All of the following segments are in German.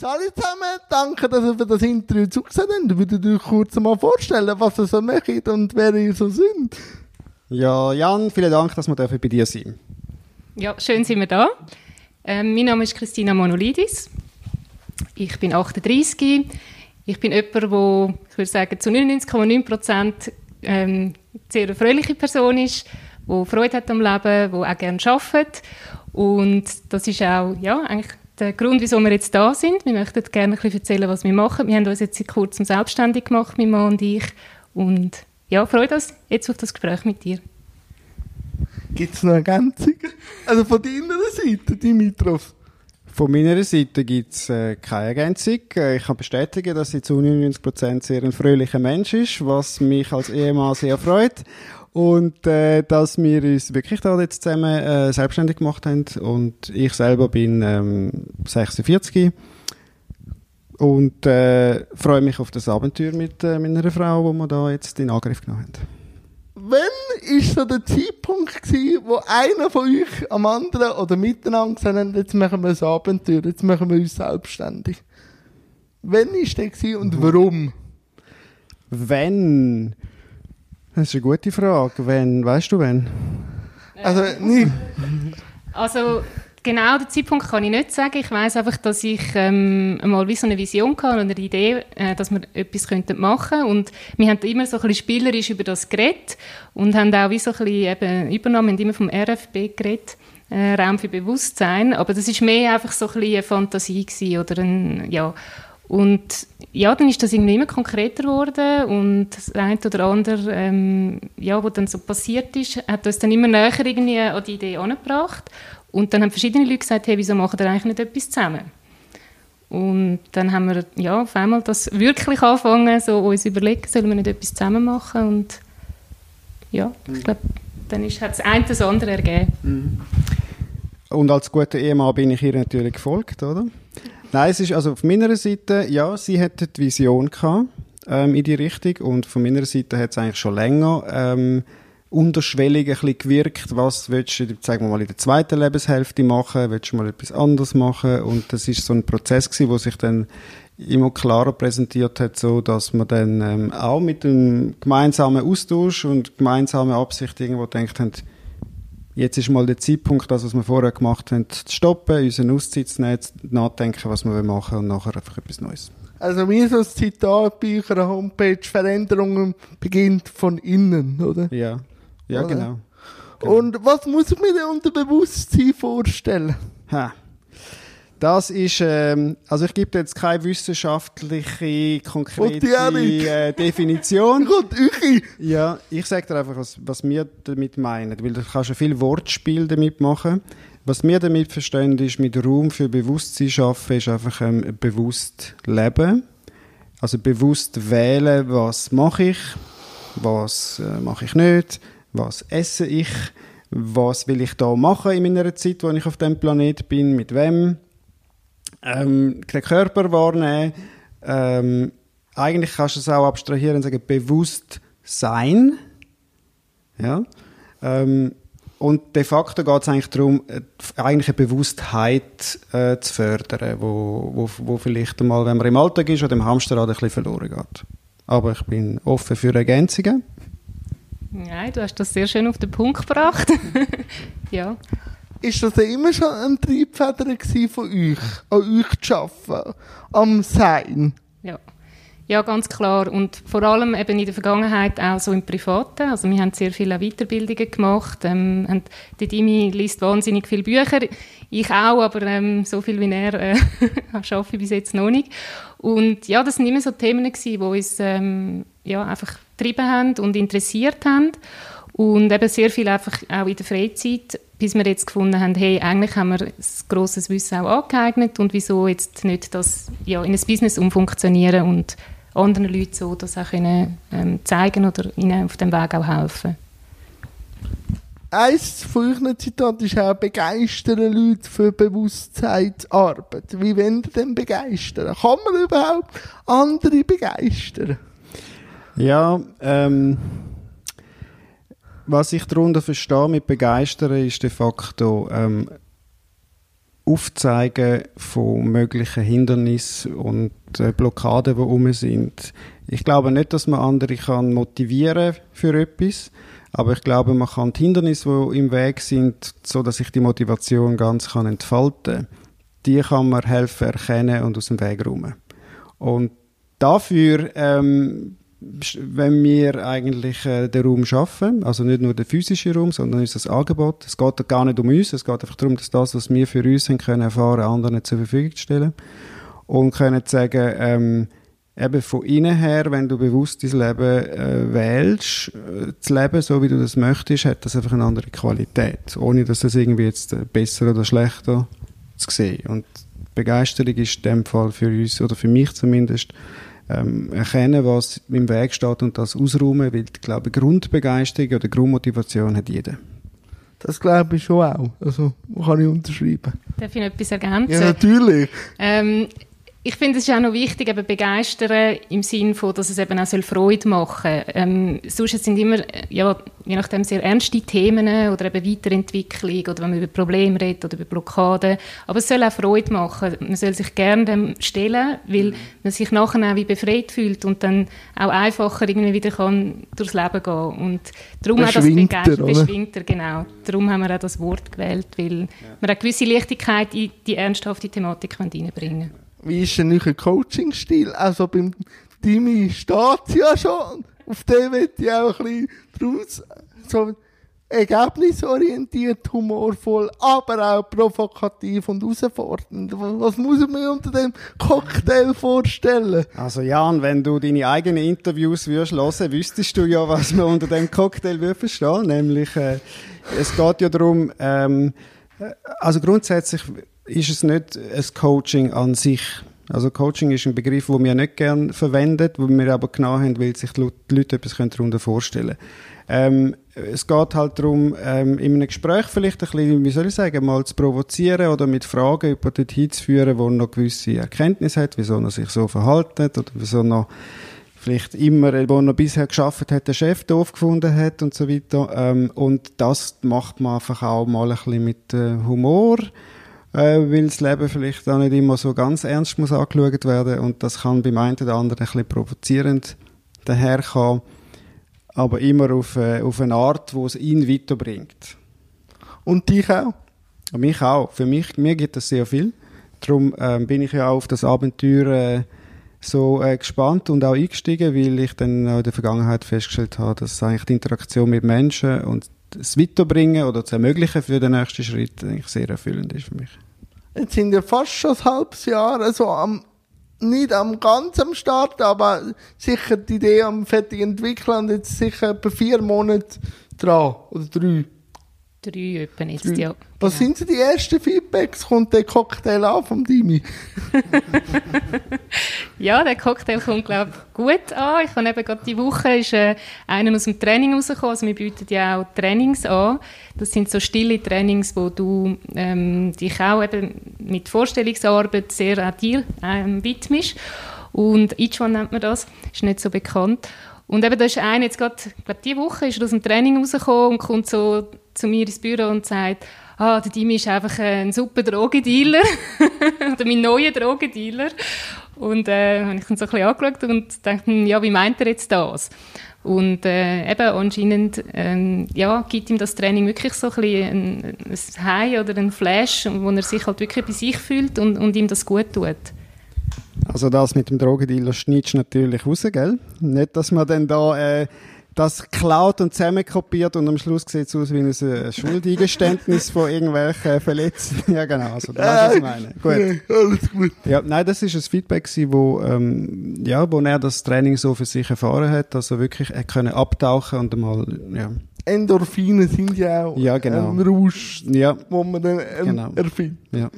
Salut zusammen, danke, dass ihr für das Interview zugesehen habt. Würdet ihr euch kurz mal vorstellen, was ihr so macht und wer ihr so sind? Ja, Jan, vielen Dank, dass wir bei dir sein Ja, schön sind wir da. Ähm, mein Name ist Christina Monolidis. Ich bin 38. Ich bin jemand, der, ich würde sagen, zu 99,9 Prozent ähm, sehr eine fröhliche Person ist, die Freude hat am Leben, die auch gerne arbeitet. Und das ist auch ja, eigentlich der Grund, wieso wir jetzt da sind. Wir möchten gerne ein bisschen erzählen, was wir machen. Wir haben uns jetzt seit kurzem selbstständig gemacht, mein Mann und ich. Und ja, freue uns jetzt auf das Gespräch mit dir. Gibt es noch Ergänzungen? Also von deiner Seite, Dimitrov? Von meiner Seite gibt es äh, keine Ergänzung. Äh, ich kann bestätigen, dass sie zu 99% sehr ein fröhlicher Mensch ist, was mich als Ehemann sehr freut. Und äh, dass wir uns wirklich da jetzt zusammen äh, selbstständig gemacht haben. Und ich selber bin ähm, 46 und äh, freue mich auf das Abenteuer mit äh, meiner Frau, wo wir da jetzt in Angriff genommen haben. Wann ist so der Zeitpunkt gewesen, wo einer von euch am anderen oder miteinander gesagt hat, jetzt machen wir ein Abenteuer, jetzt machen wir uns selbstständig? Wann ist der gewesen und warum? Wenn? Das ist eine gute Frage. Wenn, weißt du wenn? Also, nie. Also, genau den Zeitpunkt kann ich nicht sagen. Ich weiß einfach, dass ich ähm, einmal wie so eine Vision hatte und eine Idee, äh, dass wir etwas könnten machen und wir haben immer so ein bisschen spielerisch über das geredet und haben auch wie so ein bisschen eben übernommen, immer vom RFB geredet. Äh, Raum für Bewusstsein, aber das ist mehr einfach so ein bisschen eine Fantasie gewesen, oder ein, ja, und ja, dann ist das irgendwie immer konkreter geworden und das eine oder andere, ähm, ja, was dann so passiert ist, hat uns dann immer näher irgendwie an die Idee angebracht und dann haben verschiedene Leute gesagt, hey, wieso machen wir eigentlich nicht etwas zusammen? Und dann haben wir ja, auf einmal das wirklich angefangen, so uns überlegen, sollen wir nicht etwas zusammen machen und ja, ich mhm. glaube, dann ist, hat das eine das andere ergeben. Mhm. Und als guter Ehemann bin ich ihr natürlich gefolgt, oder? Nein, es ist also auf meiner Seite, ja, sie hatte die Vision gehabt, ähm, in die Richtung. Und von meiner Seite hat es eigentlich schon länger ähm, unterschwellig ein bisschen gewirkt, was willst du, sagen wir mal, in der zweiten Lebenshälfte machen, willst du mal etwas anderes machen? Und das ist so ein Prozess gewesen, wo sich dann immer klarer präsentiert hat, so dass man dann ähm, auch mit dem gemeinsamen Austausch und gemeinsamen Absicht irgendwo denkt haben, jetzt ist mal der Zeitpunkt, das, was wir vorher gemacht haben, zu stoppen, unseren Auszeit zu nehmen, nachdenken, was wir machen und nachher einfach etwas Neues. Also wie so ein Zitat bei eurer Homepage, Veränderungen beginnt von innen, oder? Ja. Ja, genau. genau. Und was muss ich mir denn unter Bewusstsein vorstellen? Ha. Das ist, ähm, also ich gebe jetzt keine wissenschaftliche, konkrete äh, Definition. Gut, ich. Ja, ich sage dir einfach, was, was wir damit meinen, weil du kannst ja viel Wortspiel damit machen. Was wir damit verstehen, ist, mit Raum für Bewusstsein schaffen, ist einfach ähm, bewusst leben. Also bewusst wählen, was mache ich, was äh, mache ich nicht, was esse ich, was will ich da machen in meiner Zeit, wo ich auf dem Planet bin, mit wem, ähm, den Körper wahrnehmen. Ähm, eigentlich kannst du es auch abstrahieren und sagen, bewusst sein. Ja. Ähm, und de facto geht es eigentlich darum, äh, eigentlich eine Bewusstheit äh, zu fördern, wo, wo, wo vielleicht einmal, wenn man im Alltag ist oder im Hamsterrad, ein bisschen verloren geht. Aber ich bin offen für Ergänzungen. Nein, du hast das sehr schön auf den Punkt gebracht. ja. Ist das immer schon ein Triebfeder von euch, an euch zu arbeiten, am Sein? Ja. Ja, ganz klar. Und vor allem eben in der Vergangenheit auch so im Privaten. Also wir haben sehr viele Weiterbildungen gemacht. Ähm, die Dimi liest wahnsinnig viele Bücher. Ich auch, aber ähm, so viel wie er äh, ich bis jetzt noch nicht. Und ja, das waren immer so Themen, die uns ähm, ja, einfach getrieben haben und interessiert haben. Und eben sehr viel einfach auch in der Freizeit, bis wir jetzt gefunden haben, hey, eigentlich haben wir ein grosses Wissen auch angeeignet und wieso jetzt nicht das ja, in ein Business umfunktionieren und anderen Leuten so das auch können, ähm, zeigen oder ihnen auf dem Weg auch helfen. Eins von euren Zitaten ist auch, begeistern Leute für Bewusstseinsarbeit. Wie wollen ihr denn begeistern? Kann man überhaupt andere begeistern? Ja, ähm, was ich darunter verstehe mit begeistern, ist de facto ähm, Aufzeigen von möglichen Hindernissen und äh, Blockaden, die rum sind. Ich glaube nicht, dass man andere kann motivieren für etwas, aber ich glaube, man kann die Hindernisse, die im Weg sind, so dass sich die Motivation ganz kann entfalten, die kann man helfen erkennen und aus dem Weg räumen. Und dafür ähm, wenn wir eigentlich äh, den Raum schaffen, also nicht nur den physischen Raum, sondern das Angebot. Es geht gar nicht um uns, es geht einfach darum, dass das, was wir für uns haben können erfahren, anderen zur Verfügung zu stellen und können sagen, ähm, eben von innen her, wenn du bewusst dein Leben äh, wählst, äh, zu leben, so wie du das möchtest, hat das einfach eine andere Qualität, ohne dass das irgendwie jetzt äh, besser oder schlechter zu sehen. Und Begeisterung ist in dem Fall für uns, oder für mich zumindest, ähm, erkennen, was im Weg steht und das ausräumen, weil ich glaube, Grundbegeisterung oder Grundmotivation hat jeder. Das glaube ich schon auch. Also, kann ich unterschreiben. Darf ich noch etwas ergänzen? Ja, natürlich. Ähm, ich finde, es ist auch noch wichtig, eben begeistern im Sinne von, dass es eben auch Freude machen soll. Ähm, sonst sind immer, ja, je nachdem sehr ernste Themen oder eben Weiterentwicklung oder wenn man über Probleme redet oder über Blockaden. Aber es soll auch Freude machen. Man soll sich gerne dem stellen, weil man sich nachher auch wie befreit fühlt und dann auch einfacher irgendwie wieder kann durchs Leben gehen. Und darum auch das Begeistern, beschwingter, genau. Darum haben wir auch das Wort gewählt, weil ja. wir eine gewisse Leichtigkeit in die ernsthafte Thematik reinbringen können wie ist denn euer Coaching-Stil? Also beim Timmy steht ja schon. Auf den wird ich auch ein bisschen draus, so ergebnisorientiert, humorvoll, aber auch provokativ und herausfordernd. Was muss ich mir unter dem Cocktail vorstellen? Also Jan, wenn du deine eigenen Interviews würdest hören, wüsstest du ja, was man unter dem Cocktail würde verstehen. Nämlich, äh, es geht ja darum, ähm, äh, also grundsätzlich ist es nicht ein Coaching an sich. Also Coaching ist ein Begriff, den wir nicht gerne verwenden, wo wir aber genau haben, weil sich die Leute etwas darunter vorstellen können. Ähm, es geht halt darum, ähm, in einem Gespräch vielleicht ein bisschen, wie soll ich sagen, mal zu provozieren oder mit Fragen jemanden dorthin zu führen, wo noch gewisse Erkenntnisse hat, wieso er sich so verhalten oder wieso er vielleicht immer, wo er bisher geschafft hat, den Chef doof gefunden hat und so weiter. Ähm, und das macht man einfach auch mal ein bisschen mit äh, Humor äh, weil das Leben vielleicht auch nicht immer so ganz ernst muss angeschaut werden und das kann beim einen oder anderen ein bisschen provozierend daherkommen, aber immer auf, äh, auf eine Art, wo es ihn weiterbringt. Und dich auch? Und mich auch. Für mich, mir gibt das sehr viel. Darum ähm, bin ich ja auch auf das Abenteuer äh, so äh, gespannt und auch eingestiegen, weil ich dann auch in der Vergangenheit festgestellt habe, dass eigentlich die Interaktion mit Menschen und das Weiterbringen oder zu ermöglichen für den nächsten Schritt eigentlich sehr erfüllend ist für mich. Jetzt sind wir fast schon ein halbes Jahr, also am, nicht am ganzen Start, aber sicher die Idee am fertig entwickeln und jetzt sicher etwa vier Monate dran oder drei. Drei etwa jetzt, drei. ja. Was genau. sind so die ersten Feedbacks? Kommt der Cocktail an vom Dimi? ja, der Cocktail kommt, glaube ich, gut an. Ich habe eben gerade die Woche ist, äh, einen aus dem Training rausgekommen. Also wir bieten ja auch Trainings an. Das sind so stille Trainings, wo du ähm, dich auch eben mit Vorstellungsarbeit sehr an dir ähm, widmest. Und One nennt man das, ist nicht so bekannt. Und eben, da ist einer jetzt gerade, ich glaube, diese Woche ist er aus dem Training rausgekommen und kommt so zu mir ins Büro und sagt, ah, der Dimi ist einfach ein super Drogendealer oder mein neuer Drogendealer. Und äh, habe ich ihn so ein bisschen angeschaut und dachte, hm, ja, wie meint er jetzt das? Und äh, eben anscheinend ähm, ja, gibt ihm das Training wirklich so ein, bisschen ein, ein High oder ein Flash, wo er sich halt wirklich bei sich fühlt und, und ihm das gut tut. Also das mit dem Drogendealer schneidest du natürlich raus, gell? Nicht, dass man dann da äh, das klaut und zusammenkopiert und am Schluss sieht es aus wie ein äh, Schuldeingeständnis von irgendwelchen Verletzten. ja, genau, also, du weißt, was ich meine. Gut. alles gut. Ja, nein, das ist ein Feedback wo, ähm, ja, wo er das Training so für sich erfahren hat, dass er wirklich er können abtauchen und einmal, ja. Endorphine sind ja auch ja, genau. ein Rausch, ja. wo man dann ähm, genau. erfindet. Ja.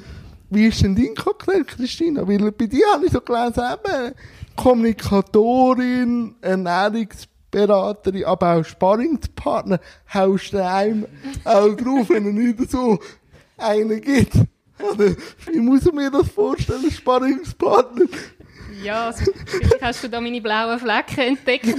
Wie ist denn dein Cocktail, Christina? Weil bei dir habe ich so gelesen, eben Kommunikatorin, Ernährungs Beraterin, aber auch Sparringspartner, haust du einem auch drauf, wenn er nicht so einen gibt. Oder wie muss ich mir das vorstellen, Sparringspartner? Ja, also, vielleicht hast du da meine blauen Flecken entdeckt.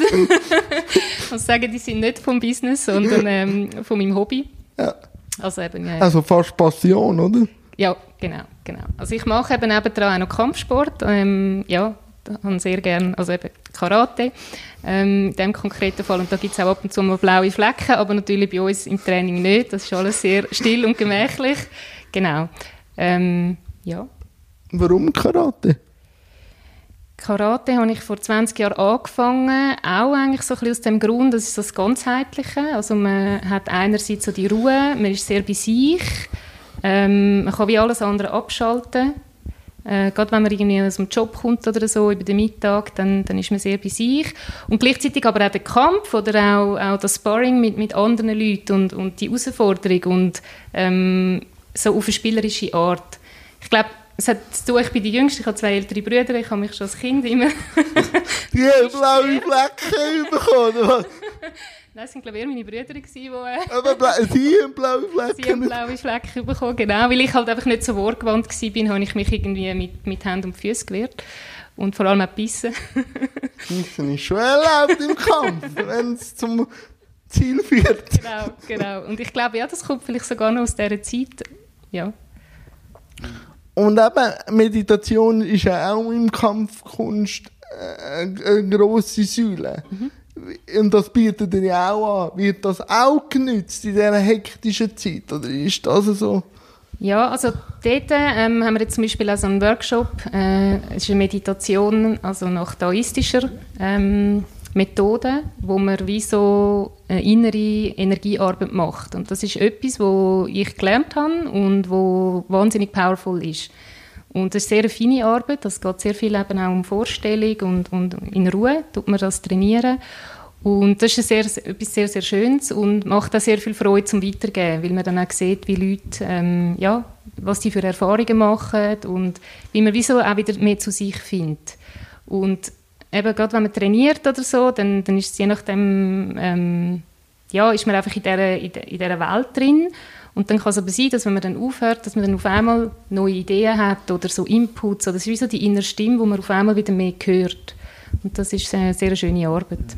muss sagen, die sind nicht vom Business, sondern ähm, von meinem Hobby. Ja. Also, eben, ja, also fast Passion, oder? Ja, genau, genau. Also ich mache eben nebenan auch noch Kampfsport. Ähm, ja, habe sehr gerne, also eben Karate, ähm, in diesem konkreten Fall. Und da gibt es auch ab und zu mal blaue Flecken, aber natürlich bei uns im Training nicht. Das ist alles sehr still und gemächlich. Genau. Ähm, ja. Warum Karate? Karate habe ich vor 20 Jahren angefangen, auch eigentlich so ein bisschen aus dem Grund, das ist das Ganzheitliche. Also man hat einerseits so die Ruhe, man ist sehr bei sich, ähm, man kann wie alles andere abschalten. Äh, gerade wenn man irgendwie aus dem Job kommt oder so über den Mittag, dann, dann ist man sehr bei sich. Und gleichzeitig aber auch der Kampf oder auch, auch das Sparring mit, mit anderen Leuten und, und die Herausforderung und ähm, so auf eine spielerische Art. Ich glaube, es hat zu tun, ich bin die Jüngste, ich habe zwei ältere Brüder, ich habe mich schon als Kind immer... die blaue Flecken bekommen? Nein, es waren glaube ich eher meine Brüder, die... Äh, Aber sie haben blaue Flecken? Sie haben blaue Flecken bekommen, genau. Weil ich halt einfach nicht so wortgewandt war, habe ich mich irgendwie mit, mit Händen und Füßen gewehrt. Und vor allem auch Bissen. Bissen ist schon erlaubt im Kampf, wenn es zum Ziel führt. Genau, genau. Und ich glaube, ja, das kommt vielleicht sogar noch aus dieser Zeit. Ja. Und eben, Meditation ist ja auch im Kampfkunst äh, eine grosse Säule. Mhm. Und das bietet ihr auch an. Wird das auch genützt in dieser hektischen Zeit? Oder ist das so? Ja, also dort ähm, haben wir jetzt zum Beispiel auch so einen Workshop. Äh, es ist eine Meditation, also nach taoistischer ähm, Methode, wo man wie so eine innere Energiearbeit macht. Und das ist etwas, wo ich gelernt habe und wo wahnsinnig powerful ist. Und das ist sehr eine feine Arbeit. Es geht sehr viel eben auch um Vorstellung und, und in Ruhe tut man das trainieren. Und das ist sehr, etwas sehr, sehr Schönes und macht auch sehr viel Freude zum Weitergeben, weil man dann auch sieht, wie Leute, ähm, ja, was die für Erfahrungen machen und wie man wieso auch wieder mehr zu sich findet. Und eben gerade wenn man trainiert oder so, dann, dann ist es je nachdem, ähm, ja, ist man einfach in dieser, in dieser Welt drin und dann kann es aber sein, dass wenn man dann aufhört, dass man dann auf einmal neue Ideen hat oder so Inputs oder ist wie so die innere Stimme, wo man auf einmal wieder mehr hört. Und das ist eine sehr schöne Arbeit.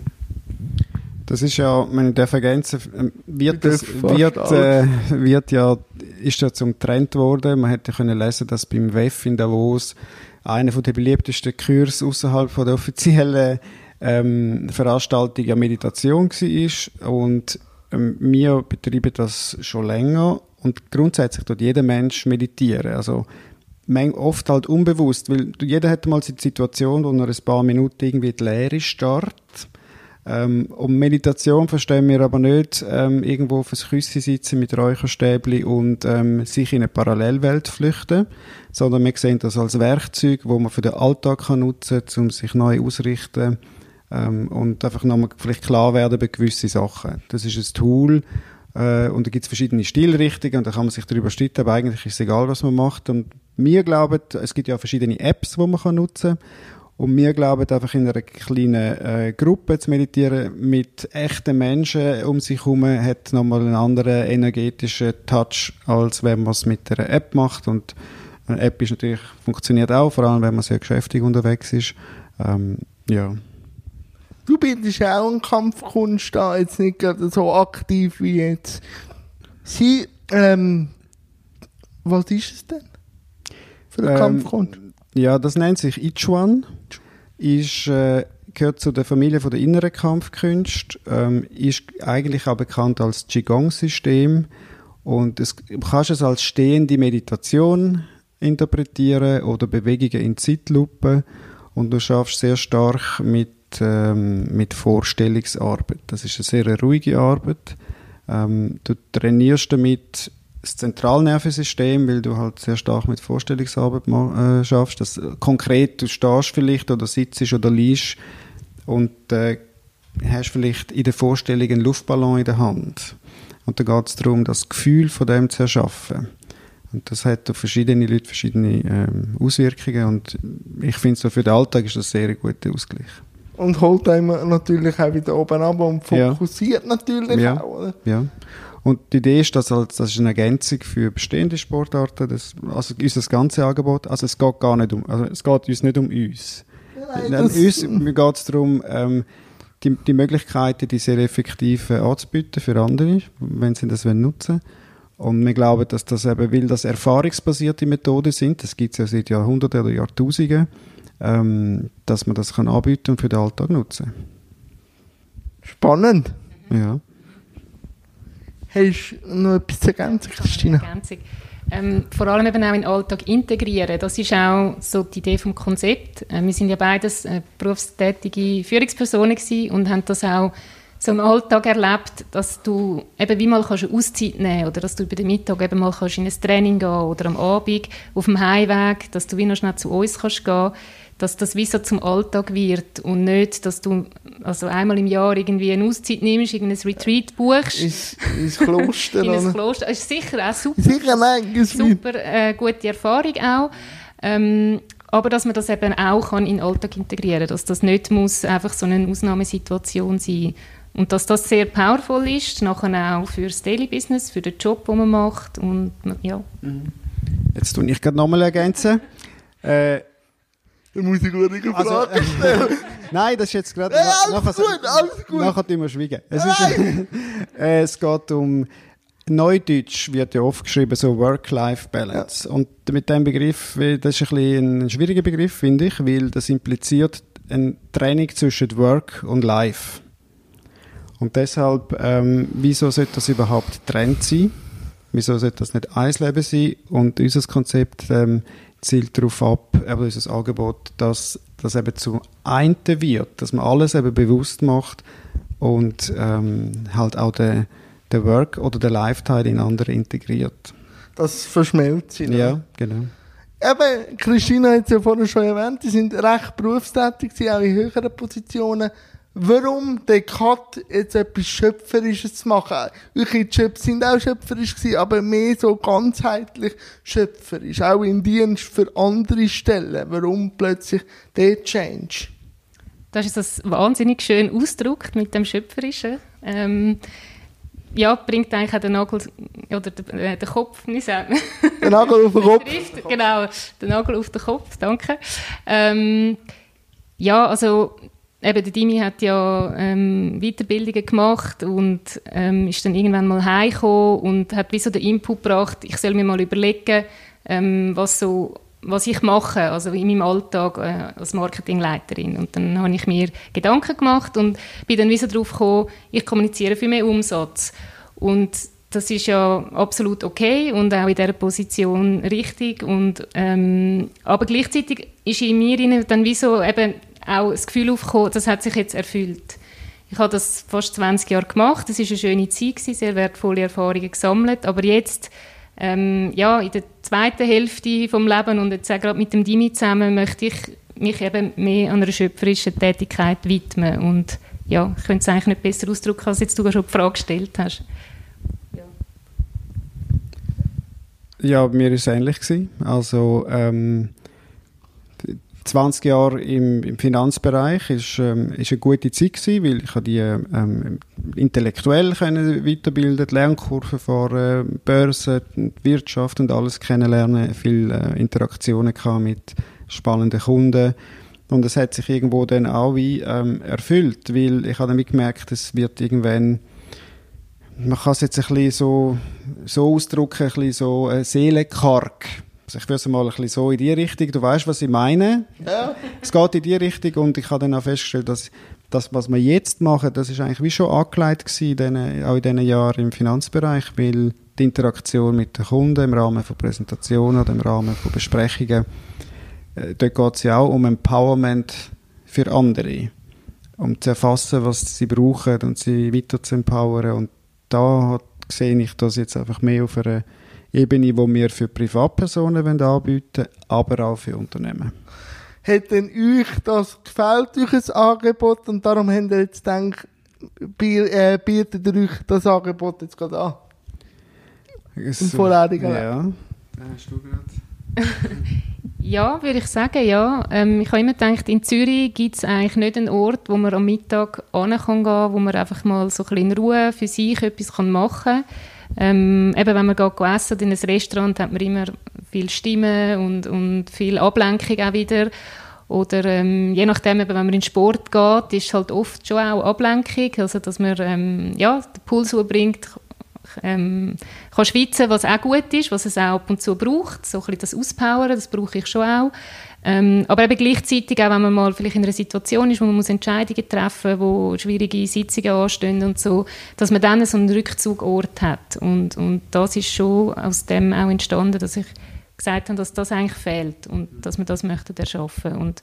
Das ist ja, meine darf ergänzen, ähm, wird, das, wird, äh, wird ja, ist ja zum Trend worden. Man hätte können lesen, dass beim WEF in Davos einer der beliebtesten Kurs außerhalb der offiziellen ähm, Veranstaltung ja Meditation war. Und ähm, wir betreiben das schon länger und grundsätzlich tut jeder Mensch meditieren. Also oft halt unbewusst, weil jeder hat mal die Situation, wo er ein paar Minuten irgendwie die Leere starrt. Ähm, und Meditation verstehen wir aber nicht ähm, irgendwo auf ein Küssi sitzen mit Räucherstäbli und ähm, sich in eine Parallelwelt flüchten, sondern wir sehen das als Werkzeug, wo man für den Alltag kann nutzen kann, um sich neu ausrichten ähm, und einfach nochmal vielleicht klar werden bei gewissen Sachen. Das ist ein Tool äh, und da gibt es verschiedene Stilrichtungen und da kann man sich darüber streiten, aber eigentlich ist es egal, was man macht. Und wir glauben, es gibt ja verschiedene Apps, die man kann nutzen kann. Und wir glauben einfach in einer kleinen äh, Gruppe zu meditieren mit echten Menschen um sich herum hat nochmal einen anderen energetischen Touch, als wenn man es mit einer App macht. Und eine App ist natürlich, funktioniert auch, vor allem wenn man sehr geschäftig unterwegs ist. Ähm, ja. Du bist auch in Kampfkunst da, jetzt nicht gerade so aktiv wie jetzt. Sie, ähm, was ist es denn? Für eine ähm, Kampfkunst? Ja, das nennt sich Ichuan. Ist, äh, gehört zu der Familie von der inneren Kampfkunst. Ähm, ist eigentlich auch bekannt als Qigong-System. Und es, du kannst es als stehende Meditation interpretieren oder Bewegungen in Zeitlupe. Und du schaffst sehr stark mit ähm, mit Vorstellungsarbeit. Das ist eine sehr ruhige Arbeit. Ähm, du trainierst damit das Zentralnervensystem, weil du halt sehr stark mit Vorstellungsarbeit äh, schaffst. Das, äh, konkret, du stehst vielleicht oder sitzt oder liegst und äh, hast vielleicht in der Vorstellung einen Luftballon in der Hand. Und da geht es darum, das Gefühl von dem zu erschaffen. Und das hat auf verschiedene Leute verschiedene ähm, Auswirkungen und ich finde so für den Alltag ist das sehr ein guter Ausgleich und holt einem natürlich auch wieder oben ab und fokussiert ja. natürlich ja. auch. Oder? Ja. Und die Idee ist, dass als, das ist eine Ergänzung für bestehende Sportarten, das, also unser ganzes Angebot, also es geht gar nicht um, also es geht uns nicht um uns. Nein, Nein, uns, mir geht es darum, ähm, die, die Möglichkeiten, die sehr effektiv äh, anzubieten für andere, wenn sie das nutzen wollen. Und wir glauben, dass das eben, weil das erfahrungsbasierte Methoden sind, das gibt es ja seit Jahrhunderten oder Jahrtausenden, ähm, dass man das kann anbieten und für den Alltag nutzen. Spannend. Ja. Hast du noch etwas zu ergänzen, Christina? Ergänzung. Ähm, vor allem eben auch in den Alltag integrieren. Das ist auch so die Idee vom Konzept. Äh, wir sind ja beides äh, berufstätige Führungspersonen und haben das auch so im Alltag erlebt, dass du eben wie mal kannst eine Auszeit nehmen oder dass du über den Mittag eben mal kannst in ein Training gehen oder am Abend auf dem Heimweg, dass du wie noch schnell zu uns kannst gehen dass das wie so zum Alltag wird und nicht, dass du also einmal im Jahr irgendwie eine Auszeit nimmst, irgendein Retreat buchst. Ins, ins Kloster. in ein? Kloster. Das ist sicher auch super. Sicher, nein, super äh, gute Erfahrung auch. Ähm, aber dass man das eben auch kann in den Alltag integrieren kann, dass das nicht muss einfach so eine Ausnahmesituation sein und dass das sehr powerful ist, nachher auch für das Daily Business, für den Job, den man macht und ja. Jetzt tue ich gerade nochmal ergänzen. Äh, Da muss ich gut eine also, Frage äh, stellen. nein, das ist jetzt gerade... Ja, alles nachher- gut, alles gut. Nachher tun wir schweigen. Es, ist, äh, es geht um... Neudeutsch wird ja oft geschrieben so Work-Life-Balance. Und mit dem Begriff, äh, das ist ein, bisschen ein schwieriger Begriff, finde ich, weil das impliziert eine Trennung zwischen Work und Life. Und deshalb, ähm, wieso sollte das überhaupt getrennt sein? Wieso sollte das nicht ein Leben sein? Und unser Konzept ähm, zielt darauf ab, eben unser Angebot, dass das eben zu einen wird, dass man alles eben bewusst macht und ähm, halt auch den, den Work- oder den Life-Teil in andere integriert. Das verschmelzt sich. Ja, genau. Eben, Christina hat es ja vorhin schon erwähnt, die sind recht berufstätig, sie auch in höheren Positionen. Warum der Cut jetzt etwas Schöpferisches zu machen? Eure Jobs sind auch schöpferisch gewesen, aber mehr so ganzheitlich schöpferisch. Auch im Dienst für andere Stellen. Warum plötzlich der Change? Das ist das wahnsinnig schön ausgedrückt mit dem Schöpferischen. Ähm, ja, bringt eigentlich auch den Nagel, oder den, äh, den Kopf, nicht sagen. Der Nagel auf den Kopf. Genau, den Nagel auf den Kopf, danke. Ähm, ja, also eben der Dimi hat ja ähm, Weiterbildungen gemacht und ähm, ist dann irgendwann mal heimgekommen und hat wie so den Input gebracht, ich soll mir mal überlegen, ähm, was so was ich mache, also in meinem Alltag äh, als Marketingleiterin. Und dann habe ich mir Gedanken gemacht und bin dann wie so drauf gekommen, ich kommuniziere für mehr Umsatz. Und das ist ja absolut okay und auch in dieser Position richtig. Und, ähm, aber gleichzeitig ist in mir dann wie so eben auch das Gefühl aufgekommen, das hat sich jetzt erfüllt. Ich habe das fast 20 Jahre gemacht, es war eine schöne Zeit, gewesen, sehr wertvolle Erfahrungen gesammelt, aber jetzt ähm, ja, in der zweiten Hälfte vom Leben und jetzt auch gerade mit dem Dimi zusammen möchte ich mich eben mehr einer schöpferischen Tätigkeit widmen und ja, ich könnte es eigentlich nicht besser ausdrücken, als jetzt du schon die Frage gestellt hast. Ja, mir war es ähnlich. Gewesen. Also, ähm, 20 Jahre im, im Finanzbereich ist, ähm, ist eine gute Zeit gewesen, weil ich die ähm, intellektuell können weiterbilden, die Lernkurve fahren, Börse, Wirtschaft und alles kennenlernen, viele äh, Interaktionen gehabt mit spannenden Kunden und es hat sich irgendwo dann auch wie ähm, erfüllt, weil ich habe damit gemerkt, es wird irgendwann man kann es jetzt ein bisschen so, so ausdrücken, ein bisschen so äh, seelenkarg. Also ich würde es mal ein bisschen so in die Richtung, du weißt, was ich meine. Ja. Es geht in die Richtung und ich habe dann auch festgestellt, dass das, was wir jetzt machen, das ist eigentlich wie schon angelegt gewesen, in diesen, auch in diesen Jahren im Finanzbereich, weil die Interaktion mit den Kunden im Rahmen von Präsentationen oder im Rahmen von Besprechungen, äh, dort geht es ja auch um Empowerment für andere. Um zu erfassen, was sie brauchen und sie weiter zu empowern. Und da hat, sehe ich das jetzt einfach mehr auf einer Ebene, die wir für Privatpersonen wollen anbieten aber auch für Unternehmen. Hat denn euch das gefällt, euch ein Angebot und darum habt ihr jetzt gedacht, äh, bietet ihr euch das Angebot jetzt gerade an? Im vorherigen Ja. Hast du gerade? Ja, würde ich sagen, ja. Ähm, ich habe immer gedacht, in Zürich gibt es eigentlich nicht einen Ort, wo man am Mittag hin kann gehen, wo man einfach mal so ein bisschen in Ruhe für sich etwas machen kann. Ähm, eben, wenn man geht essen in ein Restaurant, hat man immer viel Stimmen und, und viel Ablenkung auch wieder. Oder ähm, je nachdem, eben, wenn man in Sport geht, ist halt oft schon auch Ablenkung, also dass man ähm, ja, den Puls bringt, ähm, kann schwitzen, was auch gut ist, was es auch ab und zu braucht, so ein bisschen das Auspowern, das brauche ich schon auch. Ähm, aber eben gleichzeitig auch, wenn man mal vielleicht in einer Situation ist, wo man muss Entscheidungen treffen muss, wo schwierige Sitzungen anstehen und so, dass man dann so einen Rückzugort hat. Und, und das ist schon aus dem auch entstanden, dass ich gesagt haben, dass das eigentlich fehlt und dass wir das möchten erschaffen und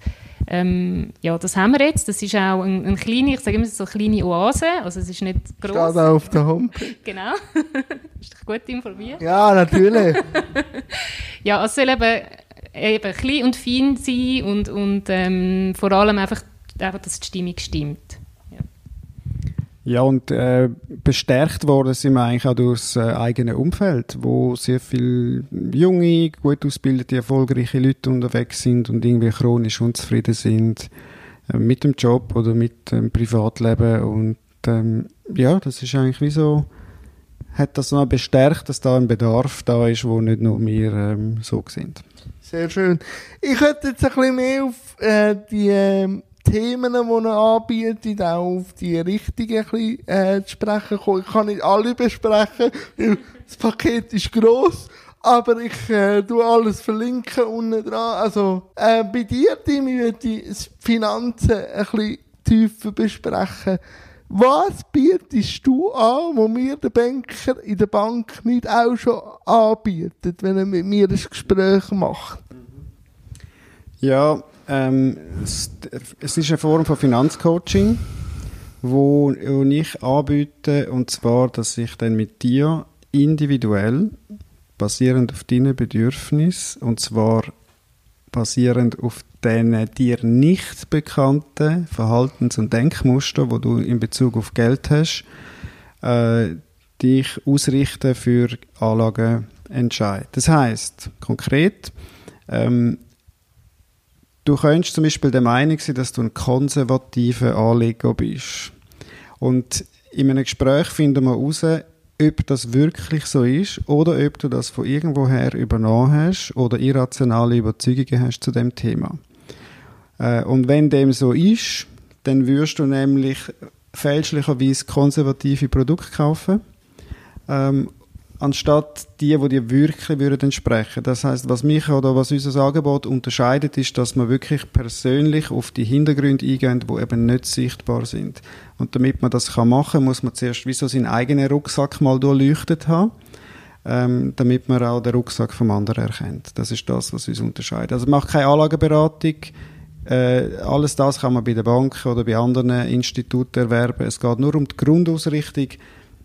ähm, ja, das haben wir jetzt. Das ist auch ein, ein kleine, ich sage immer so eine kleine Oase, also es ist nicht groß. Steht auch auf der Homepage. genau. Bist du gut informiert? Ja, natürlich. ja, es soll eben, eben klein und fein sein und, und ähm, vor allem einfach, einfach, dass die Stimmung stimmt. Ja, und äh, bestärkt worden sind wir eigentlich auch durch das äh, eigene Umfeld, wo sehr viele junge, gut ausgebildete, erfolgreiche Leute unterwegs sind und irgendwie chronisch unzufrieden sind äh, mit dem Job oder mit dem Privatleben. Und ähm, ja, das ist eigentlich wie so, hat das noch bestärkt, dass da ein Bedarf da ist, wo nicht nur wir ähm, so sind. Sehr schön. Ich hätte jetzt ein bisschen mehr auf äh, die äh, Themen, die er anbietet, auch auf die richtigen ein bisschen, äh, zu sprechen kommen. Ich kann nicht alle besprechen, weil das Paket ist gross. Aber ich äh, tu alles verlinken unten dran. Also, äh, bei dir, würde ich Finanzen ein bisschen tiefer besprechen. Was bietest du an, wo mir der Banker in der Bank nicht auch schon anbietet, wenn er mit mir ein Gespräch macht? Ja, ähm, es, es, ist eine Form von Finanzcoaching, wo, wo ich anbiete, und zwar, dass ich dann mit dir individuell, basierend auf deinen Bedürfnissen, und zwar basierend auf den dir nicht bekannten Verhaltens- und Denkmuster, wo du in Bezug auf Geld hast, äh, dich ausrichten für Anlagen entscheiden. Das heißt konkret, ähm, Du könntest zum Beispiel der Meinung sein, dass du ein konservativer Anleger bist. Und in einem Gespräch finden wir heraus, ob das wirklich so ist oder ob du das von irgendwoher übernommen hast oder irrationale Überzeugungen hast zu dem Thema. Äh, und wenn dem so ist, dann wirst du nämlich fälschlicherweise konservative Produkte kaufen ähm, anstatt die, die dir wirklich würden entsprechen. Das heißt, was mich oder was unser Angebot unterscheidet, ist, dass wir wirklich persönlich auf die Hintergründe eingehen, die eben nicht sichtbar sind. Und damit man das kann machen, muss man zuerst wie so seinen eigenen Rucksack mal durchleuchtet haben. Ähm, damit man auch den Rucksack vom anderen erkennt. Das ist das, was uns unterscheidet. Also macht keine Anlageberatung. Äh, alles das kann man bei der Bank oder bei anderen Instituten erwerben. Es geht nur um die Grundausrichtung.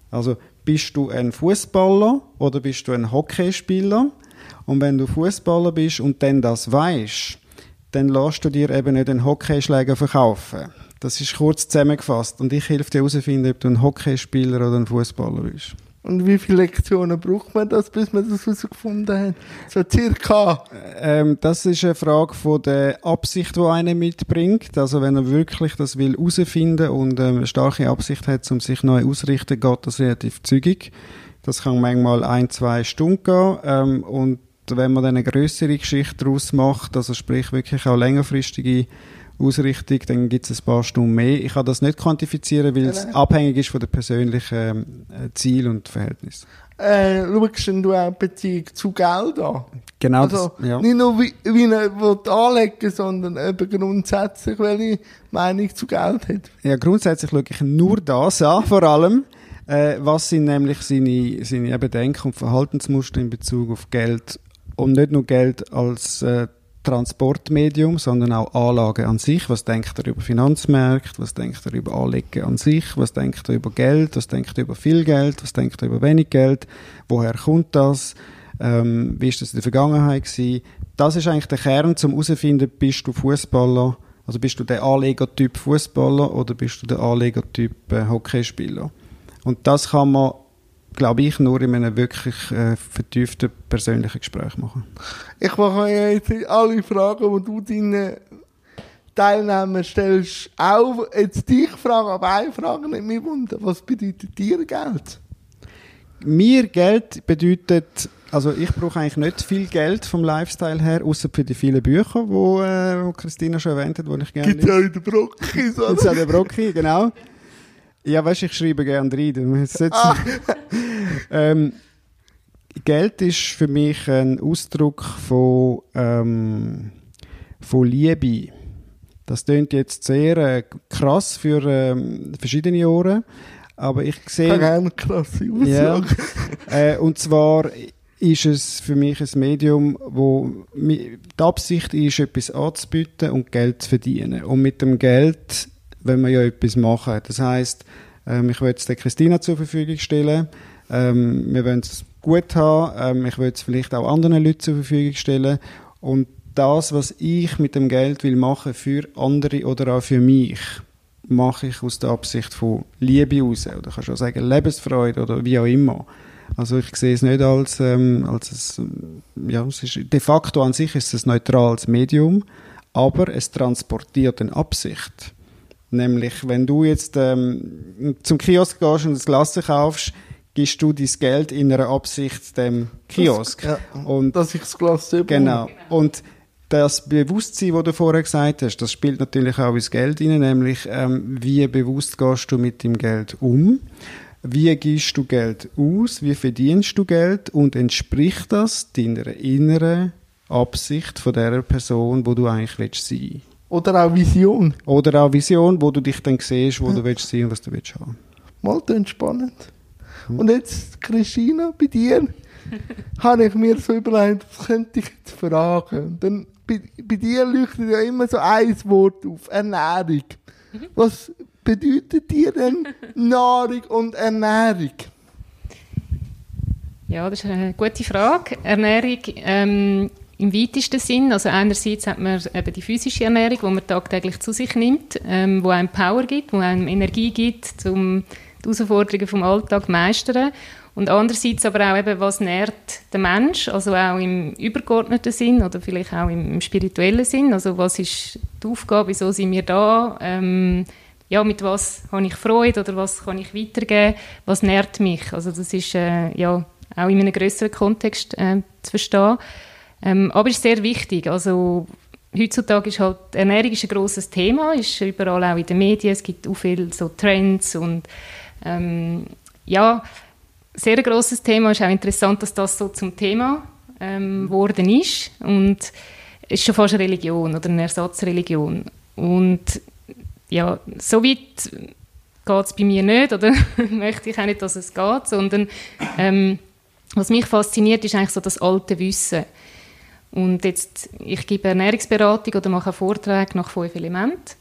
Also bist du ein Fußballer oder bist du ein Hockeyspieler? Und wenn du Fußballer bist und dann das weißt, dann lässt du dir eben nicht einen Hockeyschläger verkaufen. Das ist kurz zusammengefasst. Und ich helfe dir herauszufinden, ob du ein Hockeyspieler oder ein Fußballer bist. Und wie viele Lektionen braucht man das, bis man das herausgefunden hat? So circa? Ähm, das ist eine Frage von der Absicht, die einer mitbringt. Also wenn er wirklich das will herausfinden und ähm, eine starke Absicht hat, um sich neu auszurichten, geht das relativ zügig. Das kann manchmal ein, zwei Stunden gehen. Ähm, und wenn man dann eine größere Geschichte daraus macht, also sprich wirklich auch längerfristige Ausrichtung, dann gibt es ein paar Stunden mehr. Ich kann das nicht quantifizieren, weil es abhängig ist von den persönlichen äh, Ziel und Verhältnis. Äh, schaust du auch Beziehung zu Geld an? Genau. Also, das, ja. Nicht nur wie, wie er anlegen sondern eben grundsätzlich, welche Meinung zu Geld hat. Ja, grundsätzlich schaue ich nur das an, vor allem. Äh, was sind nämlich seine, seine eben Denk- und Verhaltensmuster in Bezug auf Geld und nicht nur Geld als äh, Transportmedium, sondern auch Anlage an sich. Was denkt er über Finanzmärkte? Was denkt er über Anlegen an sich? Was denkt er über Geld? Was denkt er über viel Geld? Was denkt er über wenig Geld? Woher kommt das? Ähm, wie ist das in der Vergangenheit gewesen? Das ist eigentlich der Kern, zum herauszufinden, bist du Fußballer, also bist du der Anlegertyp Fußballer oder bist du der Anlegertyp äh, Hockeyspieler? Und das kann man glaube ich, nur in einem wirklich äh, vertieften persönlichen Gespräch machen. Ich mache jetzt alle Fragen, die du deinen Teilnehmern stellst, auch jetzt dich fragen, aber eine Frage nicht mich wundern. Was bedeutet dir Geld? Mir Geld bedeutet, also ich brauche eigentlich nicht viel Geld vom Lifestyle her, außer für die vielen Bücher, die wo, äh, wo Christina schon erwähnt hat, die ich gerne Gibt ja in der Brocki. So. Gibt's auch in der Brocki, genau. Ja, weißt du, ich schreibe gerne rein. Ah. ähm, Geld ist für mich ein Ausdruck von, ähm, von Liebe. Das klingt jetzt sehr äh, krass für ähm, verschiedene Ohren, aber ich sehe... Keine krasse Ja, Aussage. äh, und zwar ist es für mich ein Medium, wo die Absicht ist, etwas anzubieten und Geld zu verdienen. Und mit dem Geld wollen wir ja etwas machen. Das heißt, ähm, ich will es der Christina zur Verfügung stellen. Ähm, wir wollen es gut haben. Ähm, ich will es vielleicht auch anderen Leuten zur Verfügung stellen. Und das, was ich mit dem Geld will machen für andere oder auch für mich, mache ich aus der Absicht von Liebe raus. Oder kannst du auch sagen Lebensfreude oder wie auch immer. Also ich sehe es nicht als, ähm, als ein, ja, es ist, de facto an sich ist es ein neutrales Medium, aber es transportiert eine Absicht. Nämlich, wenn du jetzt ähm, zum Kiosk gehst und ein Glas kaufst, gibst du dein Geld in einer Absicht dem Kiosk. Ja, Und dass ich das Glas selber Genau. Und das Bewusstsein, das du vorher gesagt hast, das spielt natürlich auch ins Geld rein, nämlich ähm, wie bewusst gehst du mit dem Geld um, wie gibst du Geld aus, wie verdienst du Geld und entspricht das deiner inneren Absicht von der Person, wo du eigentlich willst sein Oder auch Vision. Oder auch Vision, wo du dich dann siehst, wo du willst sein und was du willst haben. Mal spannend. Und jetzt, Christina, bei dir habe ich mir so überlegt, was könnte ich jetzt fragen? Und dann, bei, bei dir leuchtet ja immer so ein Wort auf, Ernährung. Was bedeutet dir denn Nahrung und Ernährung? Ja, das ist eine gute Frage. Ernährung ähm, im weitesten Sinn. Also einerseits hat man eben die physische Ernährung, die man tagtäglich zu sich nimmt, ähm, wo einem Power gibt, wo einem Energie gibt, um die Herausforderungen vom Alltag meistern. Und andererseits aber auch eben, was nährt den Mensch, also auch im übergeordneten Sinn oder vielleicht auch im, spirituellen Sinn. Also was ist die Aufgabe, wieso sind wir da? Ähm, ja, mit was habe ich Freude oder was kann ich weitergeben? Was nährt mich? Also das ist äh, ja auch in einem größeren Kontext äh, zu verstehen. Ähm, aber ist sehr wichtig. Also heutzutage ist halt Ernährung ist ein grosses Thema, ist überall auch in den Medien. Es gibt auch viele so Trends und ähm, ja, sehr ein grosses Thema. Ist auch interessant, dass das so zum Thema ähm, geworden ist und ist schon fast eine Religion oder eine Ersatzreligion. Und ja, so weit geht es bei mir nicht oder möchte ich auch nicht, dass es geht, sondern ähm, was mich fasziniert, ist eigentlich so das alte Wissen. Und jetzt, ich gebe Ernährungsberatung oder mache Vorträge nach fünf Elementen.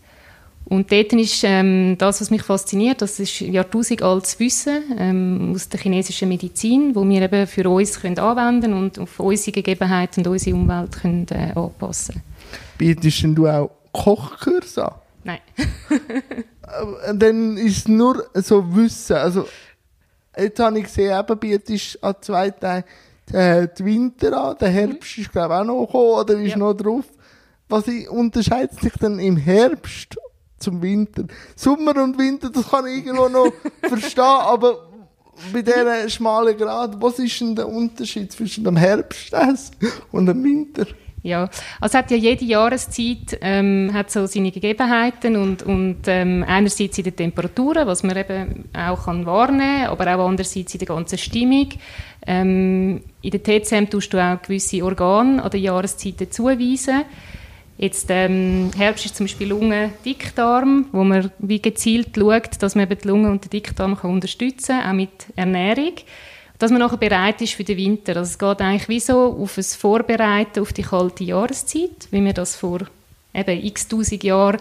Und dort ist ähm, das, was mich fasziniert, das ist Jahrtausend altes Wissen ähm, aus der chinesischen Medizin, wo wir eben für uns können anwenden und auf unsere Gegebenheiten und unsere Umwelt können, äh, anpassen Bietest denn du auch Kochkurs an? Nein. Äh, Dann ist es nur so Wissen. Also, jetzt habe ich gesehen, eben bietest an zwei Tagen äh, die Winter an. Der Herbst ist, glaube ich, auch noch gekommen oder ist Ja. noch drauf. Was unterscheidet sich denn im Herbst zum Winter? Sommer und Winter, das kann ich irgendwo noch verstehen, aber bei dieser schmalen Grad, was ist denn der Unterschied zwischen dem Herbst und dem Winter? Ja, also hat ja jede Jahreszeit ähm, hat so seine Gegebenheiten und, und ähm, einerseits in den Temperaturen, was man eben auch kann wahrnehmen, aber auch andererseits in der ganzen Stimmung. Ähm, in der TCM tust du auch gewisse Organe an den Jahreszeiten zuweisen. Jetzt ähm, Herbst ist zum Beispiel Lunge, Dickdarm, wo man wie gezielt schaut, dass man eben die Lunge und den Dickdarm kann unterstützen kann, auch mit Ernährung dass man nachher bereit ist für den Winter. Also es geht eigentlich wie so auf ein Vorbereiten auf die kalte Jahreszeit, wie man das vor eben x tausend Jahren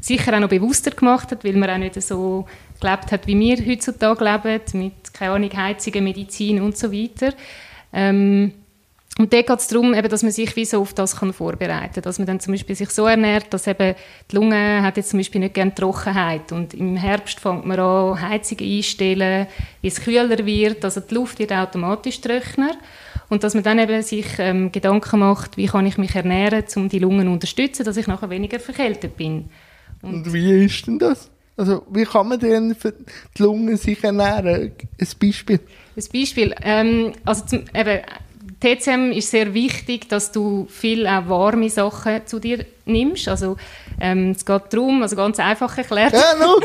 sicher auch noch bewusster gemacht hat, weil man auch nicht so gelebt hat, wie wir heutzutage leben, mit, keine Ahnung, Heizungen, Medizin und so weiter. Ähm, und da geht es darum, eben, dass man sich wie so auf das kann vorbereiten kann. Dass man dann zum Beispiel sich so ernährt, dass eben die Lunge hat jetzt zum Beispiel nicht gerne Trockenheit. Und im Herbst fängt man an, Heizungen einstellen, wie es kühler wird. Also die Luft wird automatisch trockener. Und dass man dann eben sich ähm, Gedanken macht, wie kann ich mich ernähren, um die Lungen zu unterstützen, dass ich nachher weniger verkältet bin. Und wie ist denn das? Also, wie kann man denn für die Lunge sich ernähren? Ein Beispiel. Ein Beispiel. Ähm, also zum, eben, TCM ist sehr wichtig, dass du viel auch warme Sachen zu dir nimmst. Also ähm, es geht darum, also ganz einfach erklärt, Ja, no.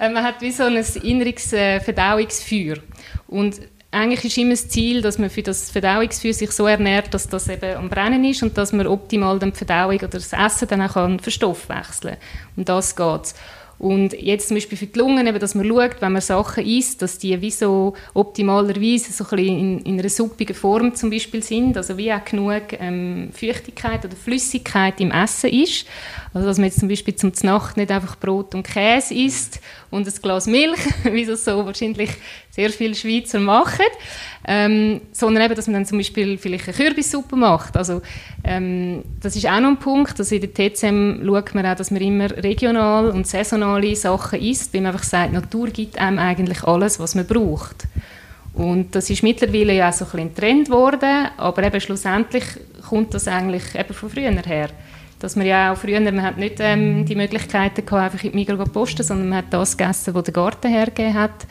äh, man hat wie so ein inneres äh, Verdauungsfeuer. Und eigentlich ist immer das Ziel, dass man für das Verdauungsfeuer sich so ernährt, dass das eben am Brennen ist und dass man optimal dann die Verdauung oder das Essen dann auch kann verstoffwechseln kann. Um das geht es. Und jetzt zum Beispiel für die Lungen, eben, dass man schaut, wenn man Sachen isst, dass die wie so optimalerweise so ein bisschen in, in einer suppigen Form zum Beispiel sind, also wie auch genug ähm, Feuchtigkeit oder Flüssigkeit im Essen ist. Also dass man jetzt zum Beispiel zum Nacht nicht einfach Brot und Käse isst und ein Glas Milch, wie das so wahrscheinlich sehr viele Schweizer machen, ähm, sondern eben, dass man dann zum Beispiel vielleicht eine Kürbissuppe macht. Also ähm, das ist auch noch ein Punkt, also in der TCM schaut man auch, dass man immer regional und saisonale Sachen isst, weil man einfach sagt, Natur gibt einem eigentlich alles, was man braucht. Und das ist mittlerweile ja auch so ein, bisschen Trend geworden, aber eben schlussendlich kommt das eigentlich eben von früher her dass man ja auch früher, man hat nicht ähm, die Möglichkeiten gehabt, einfach in die Migros zu posten, sondern man hat das gegessen, was der Garten hergegeben hat.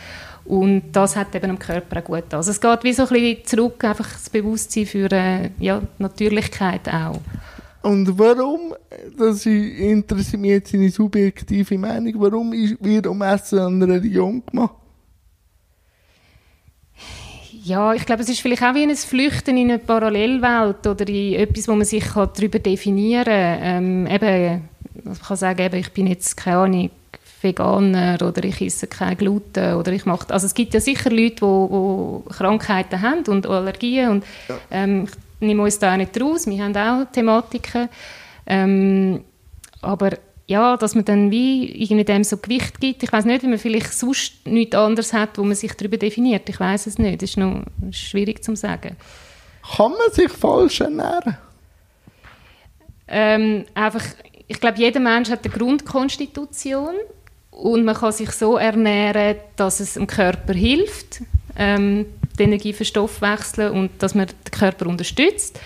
Und das hat eben am Körper auch gut Also es geht wie so ein bisschen zurück, einfach das Bewusstsein für äh, ja, Natürlichkeit auch. Und warum, das interessiert mich jetzt seine subjektive Meinung, warum wird um Essen an einer Religion gemacht? Ja, ich glaube, es ist vielleicht auch wie ein Flüchten in eine Parallelwelt oder in etwas, wo man sich darüber definieren kann. Ähm, eben, ich kann sagen, eben, ich bin jetzt, keine Ahnung, Veganer oder ich esse kein Gluten oder ich mache... Also es gibt ja sicher Leute, die, Krankheiten haben und Allergien und ja. ähm, ich nehme uns da auch nicht raus, wir haben auch Thematiken. Ähm, aber ja, dass man dann wie irgendwie dem so Gewicht gibt. Ich weiß nicht, wie man vielleicht sonst nichts anderes hat, wo man sich darüber definiert. Ich weiß es nicht. Das ist noch schwierig zu sagen. Kann man sich falsch ernähren? Ähm, einfach, ich glaube, jeder Mensch hat eine Grundkonstitution und man kann sich so ernähren, dass es dem Körper hilft, ähm, die Energie verstoffwechseln und dass man den Körper unterstützt.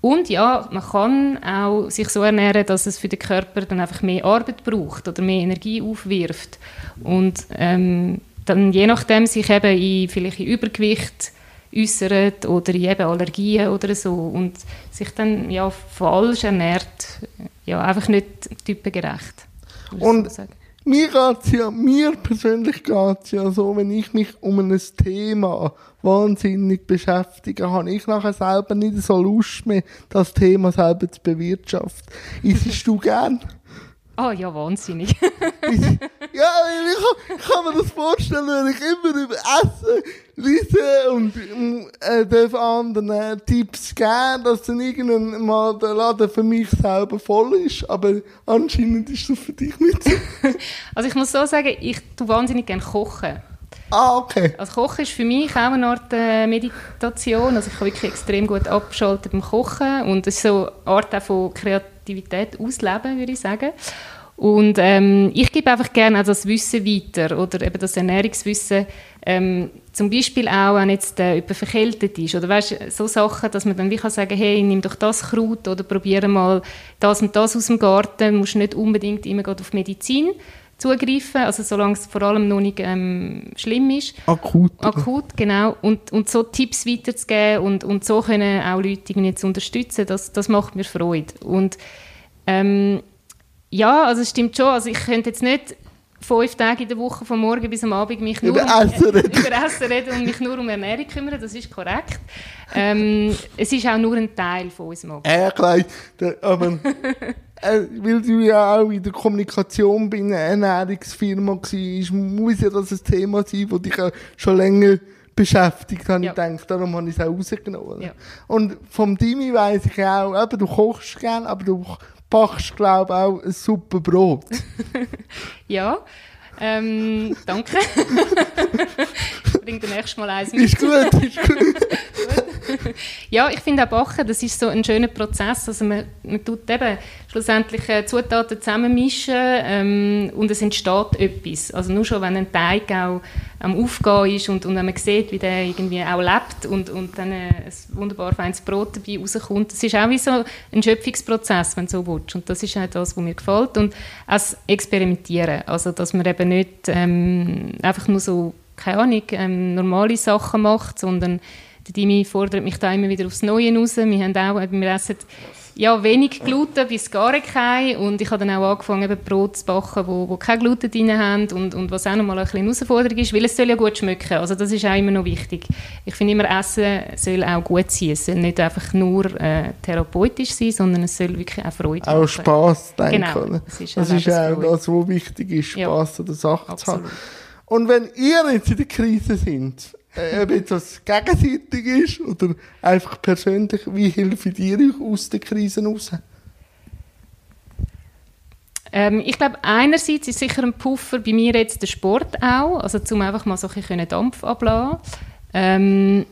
Und ja, man kann auch sich so ernähren, dass es für den Körper dann einfach mehr Arbeit braucht oder mehr Energie aufwirft. Und ähm, dann je nachdem sich eben in, vielleicht in Übergewicht äußert oder in eben Allergien oder so und sich dann ja falsch ernährt, ja einfach nicht typengerecht. Und so mir geht's ja, mir persönlich geht es ja so, wenn ich mich um ein Thema wahnsinnig beschäftige, habe ich nachher selber nicht so Lust mehr, das Thema selber zu bewirtschaften. Isst du gern? Oh ja, wahnsinnig. ja, ich kann, ich kann, mir das vorstellen, wenn ich immer über Essen lese und äh, darf anderen äh, Tipps geben, dass dann irgendwann mal der Laden für mich selber voll ist. Aber anscheinend ist das für dich nicht so. also ich muss so sagen, ich tue wahnsinnig gerne kochen. Ah, okay. Also Kochen ist für mich auch eine Art äh, Meditation. Also ich kann wirklich extrem gut abschalten beim Kochen und es ist so eine Art auch von Kreativität ausleben, würde ich sagen. Und ähm, ich gebe einfach gerne auch das Wissen weiter oder eben das Ernährungswissen. Ähm, zum Beispiel auch, wenn jetzt äh, jemand verkältet ist oder weißt, so Sachen, dass man dann wie kann sagen, hey, nimm doch das Kraut oder probiere mal das und das aus dem Garten. Du musst nicht unbedingt immer auf Medizin zugreifen, also solange es vor allem noch nicht ähm, schlimm ist. Akut. Akut, genau. Und, und so Tipps weiterzugeben und, und so können auch Leute irgendwie zu unterstützen, das, das macht mir Freude. Und ähm, ja, also es stimmt schon, also ich könnte jetzt nicht fünf Tage in der Woche von morgen bis am Abend mich nur über um, Essen reden. über Essen reden und mich nur um Ernährung kümmern, das ist korrekt. Ähm, es ist auch nur ein Teil von unserem Abend. Ja, klar, aber äh, weil du ja auch in der Kommunikation bei einer Ernährungsfirma warst, muss ja das ein Thema sein, das dich schon länger beschäftigt, habe ja. ich gedacht. Darum habe ich es auch rausgenommen. Ja. Und vom Dimi weiss ich auch, eben, du kochst gerne, aber du backst, glaube ich, auch ein super Brot. ja, ähm, danke. ich bringe das nächste Mal eins mit. Ist gut, ist gut. ja, ich finde auch Backen, das ist so ein schöner Prozess. Also man, man tut eben schlussendlich äh, Zutaten zusammenmischen ähm, und es entsteht etwas. Also nur schon, wenn ein Teig auch am Aufgehen ist und, und wenn man sieht, wie der irgendwie auch lebt und, und dann äh, ein wunderbar feines Brot dabei rauskommt. Das ist auch wie so ein Schöpfungsprozess, wenn du so willst. Und das ist auch das, was mir gefällt. Und auch das Experimentieren. Also, dass man eben nicht ähm, einfach nur so, keine Ahnung, ähm, normale Sachen macht, sondern der Dimi fordert mich da immer wieder aufs Neue raus. Wir haben auch, wir essen ja, wenig Gluten bis gar kein. Und ich habe dann auch angefangen, eben Brot zu backen, wo, wo kein Gluten drin haben und, und was auch nochmal ein bisschen eine Herausforderung ist, weil es soll ja gut schmecken. Also das ist auch immer noch wichtig. Ich finde immer, Essen soll auch gut sein. Es soll nicht einfach nur äh, therapeutisch sein, sondern es soll wirklich auch Freude Auch Spass, denke Genau, ich. oder? es ist Das ist auch das, was wichtig ist, Ja, Spass an der Sache zu haben. Absolut. Und wenn ihr jetzt in der Krise sind, äh, ob jetzt das gegenseitig ist oder einfach persönlich, wie helfen ihr euch aus der Krise raus? Ähm, ich glaube, einerseits ist sicher ein Puffer bei mir jetzt der Sport auch, also zum einfach mal so ein bisschen Dampf ablassen. Ähm,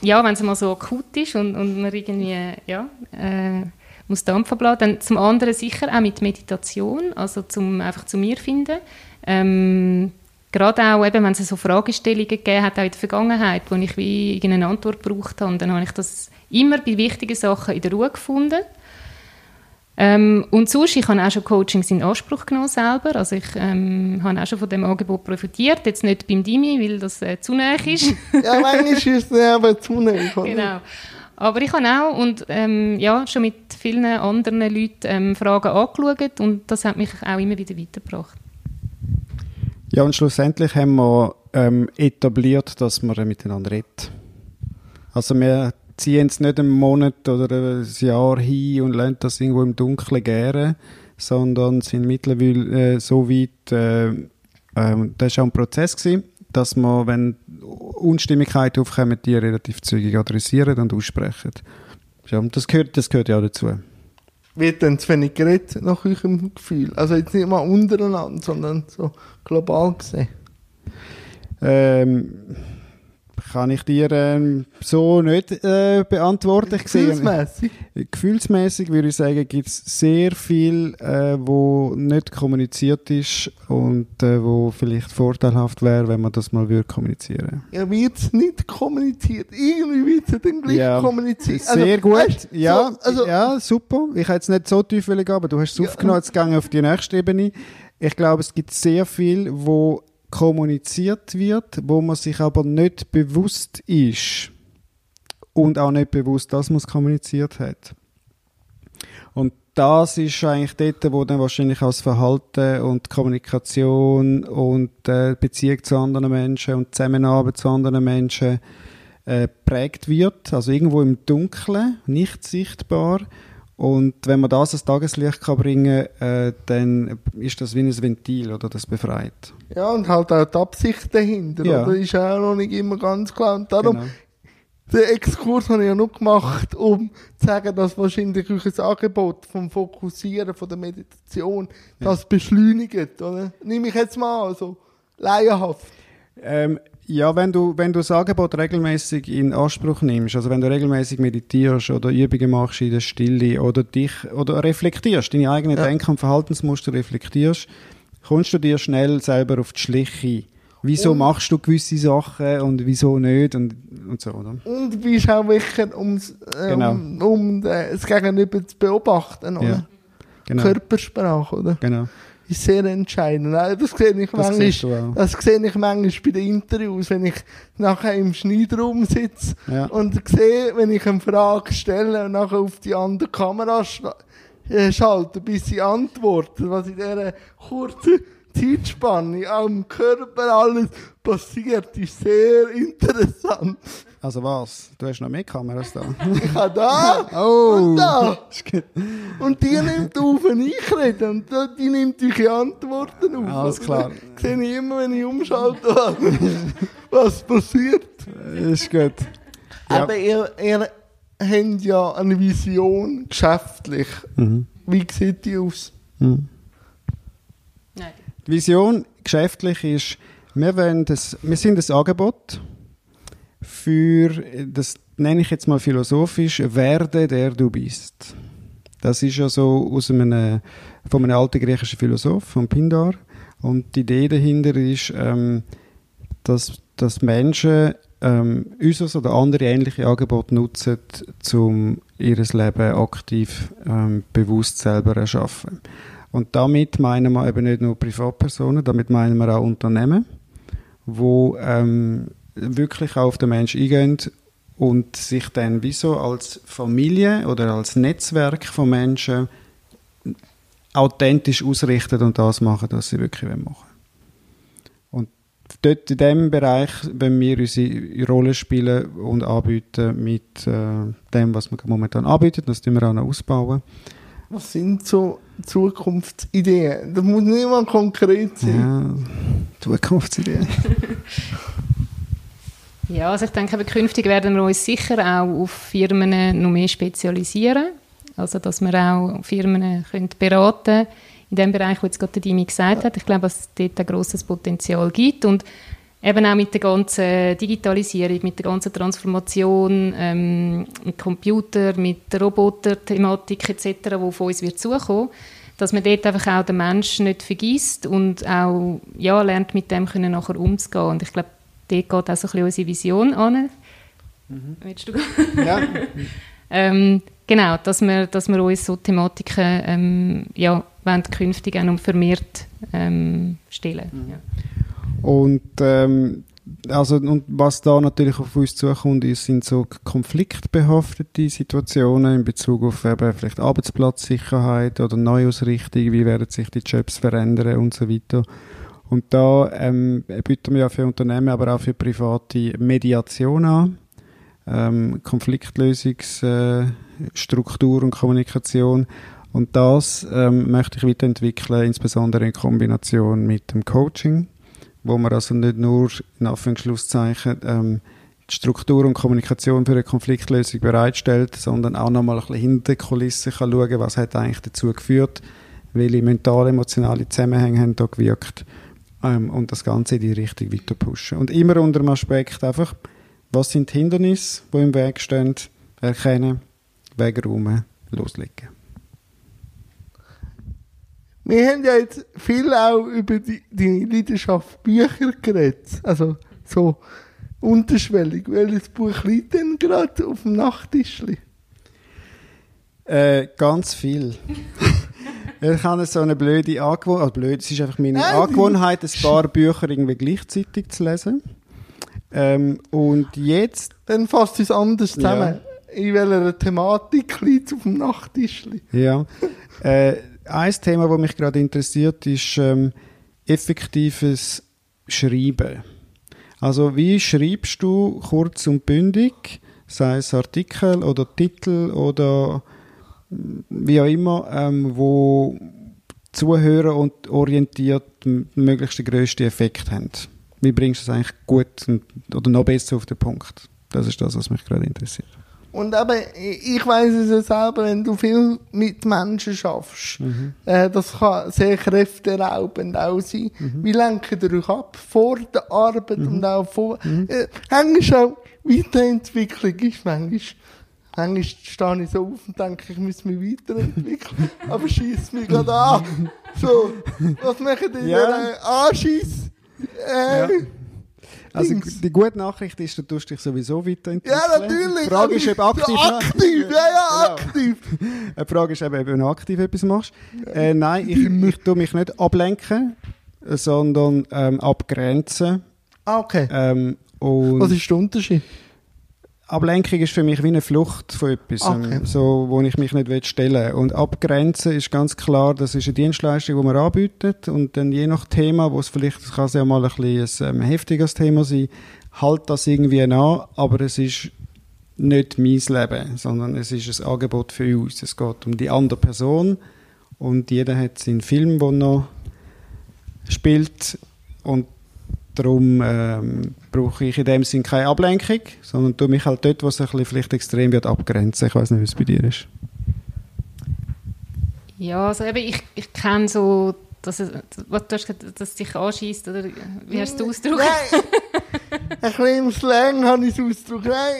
ja, wenn es mal so akut ist und, und man irgendwie, ja, äh, muss Dampf ablassen, dann zum anderen sicher auch mit Meditation, also zum einfach zu mir finden. Ähm, gerade auch, eben, wenn es so Fragestellungen gegeben hat, auch in der Vergangenheit, wo ich wie irgendeine Antwort gebraucht habe, dann habe ich das immer bei wichtigen Sachen in der Ruhe gefunden. Ähm, und sonst, ich habe auch schon Coachings in Anspruch genommen selber. Also ich ähm, habe auch schon von dem Angebot profitiert. Jetzt nicht beim Dimi, weil das äh, zu nah ist. Ja, manchmal ist es ja aber zu nah, genau. Aber ich habe auch und, ähm, ja, schon mit vielen anderen Leuten ähm, Fragen angeschaut und das hat mich auch immer wieder weitergebracht. Ja, und schlussendlich haben wir ähm, etabliert, dass wir miteinander reden. Also wir ziehen es nicht einen Monat oder ein Jahr hin und lassen das irgendwo im Dunkeln gären, sondern sind mittlerweile äh, so weit, äh, äh, das war auch ein Prozess, gewesen, dass wir, wenn Unstimmigkeiten aufkommen, die relativ zügig adressieren und aussprechen. Das gehört, das gehört ja auch dazu. Wird dann zu wenig geredet, nach eurem Gefühl? Also jetzt nicht mal untereinander, sondern so global gesehen. Ähm, kann ich dir ähm, so nicht äh, beantworten. Ich sehe- Gefühlsmässig. Gefühlsmäßig würde ich sagen, gibt es sehr viel, äh, wo nicht kommuniziert ist und äh, wo vielleicht vorteilhaft wäre, wenn man das mal würde kommunizieren. Ja, wird es nicht kommuniziert. Irgendwie wird es dann gleich Ja, kommuniziert. Sehr gut. weißt, ja, so, also, ja, super. Ich habe jetzt nicht so tief gehen, aber du hast es Ja. aufgenommen, jetzt gegangen auf die nächste Ebene. Ich glaube, es gibt sehr viel, wo kommuniziert wird, wo man sich aber nicht bewusst ist und auch nicht bewusst, dass man es kommuniziert hat. Und das ist eigentlich dort, wo dann wahrscheinlich auch das Verhalten und Kommunikation und äh, Beziehung zu anderen Menschen und Zusammenarbeit zu anderen Menschen äh, prägt wird, also irgendwo im Dunkeln, nicht sichtbar. Und wenn man das ans Tageslicht kann bringen äh, dann ist das wie ein Ventil oder das befreit. ja, und halt auch die Absicht dahinter, Ja. oder? Ist auch noch nicht immer ganz klar. Und darum, Genau. den Exkurs habe ich ja nur gemacht, um zu sagen, dass wahrscheinlich euer Angebot vom Fokussieren, von der Meditation, das beschleunigt, oder? Nehme ich jetzt mal an, so laienhaft. Ähm, ja, wenn du, wenn du das Angebot regelmäßig in Anspruch nimmst, also wenn du regelmäßig meditierst oder Übungen machst in der Stille oder dich oder reflektierst, deine eigenen Ja. Denk- und Verhaltensmuster reflektierst, kommst du dir schnell selber auf die Schliche. Wieso Und- machst du gewisse Sachen und wieso nicht und, und so, oder? Und bist auch wichtig, um's, äh, Genau. um, um äh, das Gegenüber zu beobachten, oder? Ja. Genau. Körpersprache, oder? genau. Ist sehr entscheidend. Das sehe ich Das manchmal. Das sehe ich manchmal bei den Interviews, wenn ich nachher im Schneidraum sitze Ja. und sehe, wenn ich eine Frage stelle und nachher auf die andere Kamera äh, schalte, bis sie antwortet, was in dieser kurzen Zeitspanne am Körper alles passiert, ist sehr interessant. Also was? Du hast noch mehr Kameras da. Ich habe da Oh. und da. Ist gut. Und die nimmt auf, wenn ich rede. Und die nimmt eure Antworten auf. Alles klar. Das sehe ich immer, wenn ich umschalte, was, was passiert. Ist gut. Ja. Aber ihr, ihr habt ja eine Vision geschäftlich. Mhm. Wie sieht die aus? Mhm. Nein. Die Vision geschäftlich ist, wir, wollen das, wir sind das Angebot für, das nenne ich jetzt mal philosophisch, werde der du bist. Das ist ja so aus einem, von einem alten griechischen Philosoph, von Pindar. Und die Idee dahinter ist, ähm, dass, dass Menschen ähm, unseres oder andere ähnliche Angebote nutzen, um ihr Leben aktiv ähm, bewusst selber erschaffen. Und damit meinen wir eben nicht nur Privatpersonen, damit meinen wir auch Unternehmen, wo ähm, wirklich auf den Menschen eingehen und sich dann wie so als Familie oder als Netzwerk von Menschen authentisch ausrichten und das machen, was sie wirklich machen wollen. Und dort in diesem Bereich, wenn wir unsere Rolle spielen und anbieten mit äh, dem, was wir momentan anbieten, das tun wir auch noch ausbauen. Was sind so Zukunftsideen? Das muss nicht mal konkret sein. Ja, Zukunftsideen. Ja, also ich denke, künftig werden wir uns sicher auch auf Firmen noch mehr spezialisieren. Also, dass wir auch Firmen können beraten in dem Bereich, wo jetzt gerade Dimi gesagt hat. Ich glaube, dass es dort ein grosses Potenzial gibt und eben auch mit der ganzen Digitalisierung, mit der ganzen Transformation, ähm, mit Computer, mit Roboter-Thematik etc., die auf uns wird zukommen, dass man dort einfach auch den Menschen nicht vergisst und auch ja, lernt, mit dem können nachher umzugehen. Und ich glaube, dort geht auch so ein bisschen unsere Vision an. Mhm. Willst du Ja. ähm, genau, dass wir, dass wir uns so Thematiken ähm, ja, wollen künftig auch noch vermehrt ähm, stellen. Mhm. Ja. Und, ähm, also, und was da natürlich auf uns zukommt, ist, sind so konfliktbehaftete Situationen in Bezug auf eben vielleicht Arbeitsplatzsicherheit oder Neuausrichtung, wie werden sich die Jobs verändern und so weiter. Und da ähm, bieten wir ja für Unternehmen, aber auch für private Mediation an, ähm, Konfliktlösungsstruktur und Kommunikation. Und das ähm, möchte ich weiterentwickeln, insbesondere in Kombination mit dem Coaching, wo man also nicht nur in Anführungszeichen ähm, die Struktur und Kommunikation für eine Konfliktlösung bereitstellt, sondern auch nochmal ein bisschen hinter die Kulissen kann schauen, was hat eigentlich dazu geführt, welche mental-emotionale Zusammenhänge haben da gewirkt ähm, und das Ganze in die Richtung weiter pushen. Und immer unter dem Aspekt einfach, was sind die Hindernisse, die im Weg stehen, erkennen, wegräumen, loslegen. Wir haben ja jetzt viel auch über die, deine Leidenschaft Bücher geredet. Also so unterschwellig. Welches Buch liegt denn gerade auf dem Nachttischli? Äh, ganz viel. ich habe so eine blöde Angewohnheit, also blöd, es ist einfach meine Angewohnheit, ein paar Bücher irgendwie gleichzeitig zu lesen. Ähm, und jetzt, Dann fasst es anders zusammen. In welcher Thematik liegt auf dem Nachttischli? ja, äh, ein Thema, das mich gerade interessiert, ist ähm, effektives Schreiben. Also wie schreibst du kurz und bündig, sei es Artikel oder Titel oder wie auch immer, ähm, wo Zuhörer und orientiert den möglichst grössten Effekt haben. Wie bringst du es eigentlich gut und, oder noch besser auf den Punkt? Das ist das, was mich gerade interessiert. Und eben, ich weiß es ja selber, wenn du viel mit Menschen schaffst, äh, das kann sehr kräfteraubend auch sein. Wie lenkt ihr euch ab vor der Arbeit und auch vor, äh, manchmal auch Weiterentwicklung ist manchmal, manchmal stehe ich so auf und denke, ich muss mich weiterentwickeln, aber schießt mich gerade an. So, was machen die Ja. ja. äh, Anschiss? Äh, Ja. Also die gute Nachricht ist, du tust dich sowieso weiterentwickeln. Ja, natürlich. Die Frage ist, ob aktiv... Ja, aktiv, ja, ja, Genau. aktiv. Die Frage ist eben, ob du aktiv etwas machst. Äh, nein, ich, ich tue mich nicht ablenken, sondern ähm, abgrenzen. Ah, okay. Ähm, und Was ist der Unterschied? Ablenkung ist für mich wie eine Flucht von etwas, Okay. ähm, so, wo ich mich nicht stellen will. Und abgrenzen ist ganz klar, das ist eine Dienstleistung, die man anbietet. Und dann je nach Thema, wo es vielleicht, das kann es ja mal ein bisschen ein ähm, heftiges Thema sein, halt das irgendwie an, aber es ist nicht mein Leben, sondern es ist ein Angebot für uns. Es geht um die andere Person und jeder hat seinen Film, den er noch spielt und darum ähm, brauche ich in dem Sinn keine Ablenkung, sondern tue mich halt dort, wo es ein bisschen vielleicht extrem wird, abgrenzen. Ich weiß nicht, wie es bei dir ist. Ja, also eben, ich, ich kenne so, dass es, was du hast gesagt, dass es dich anschießt oder wie hast du es ausgedrückt? Nein, ein bisschen im Slang habe ich es ausgedrückt. Nein,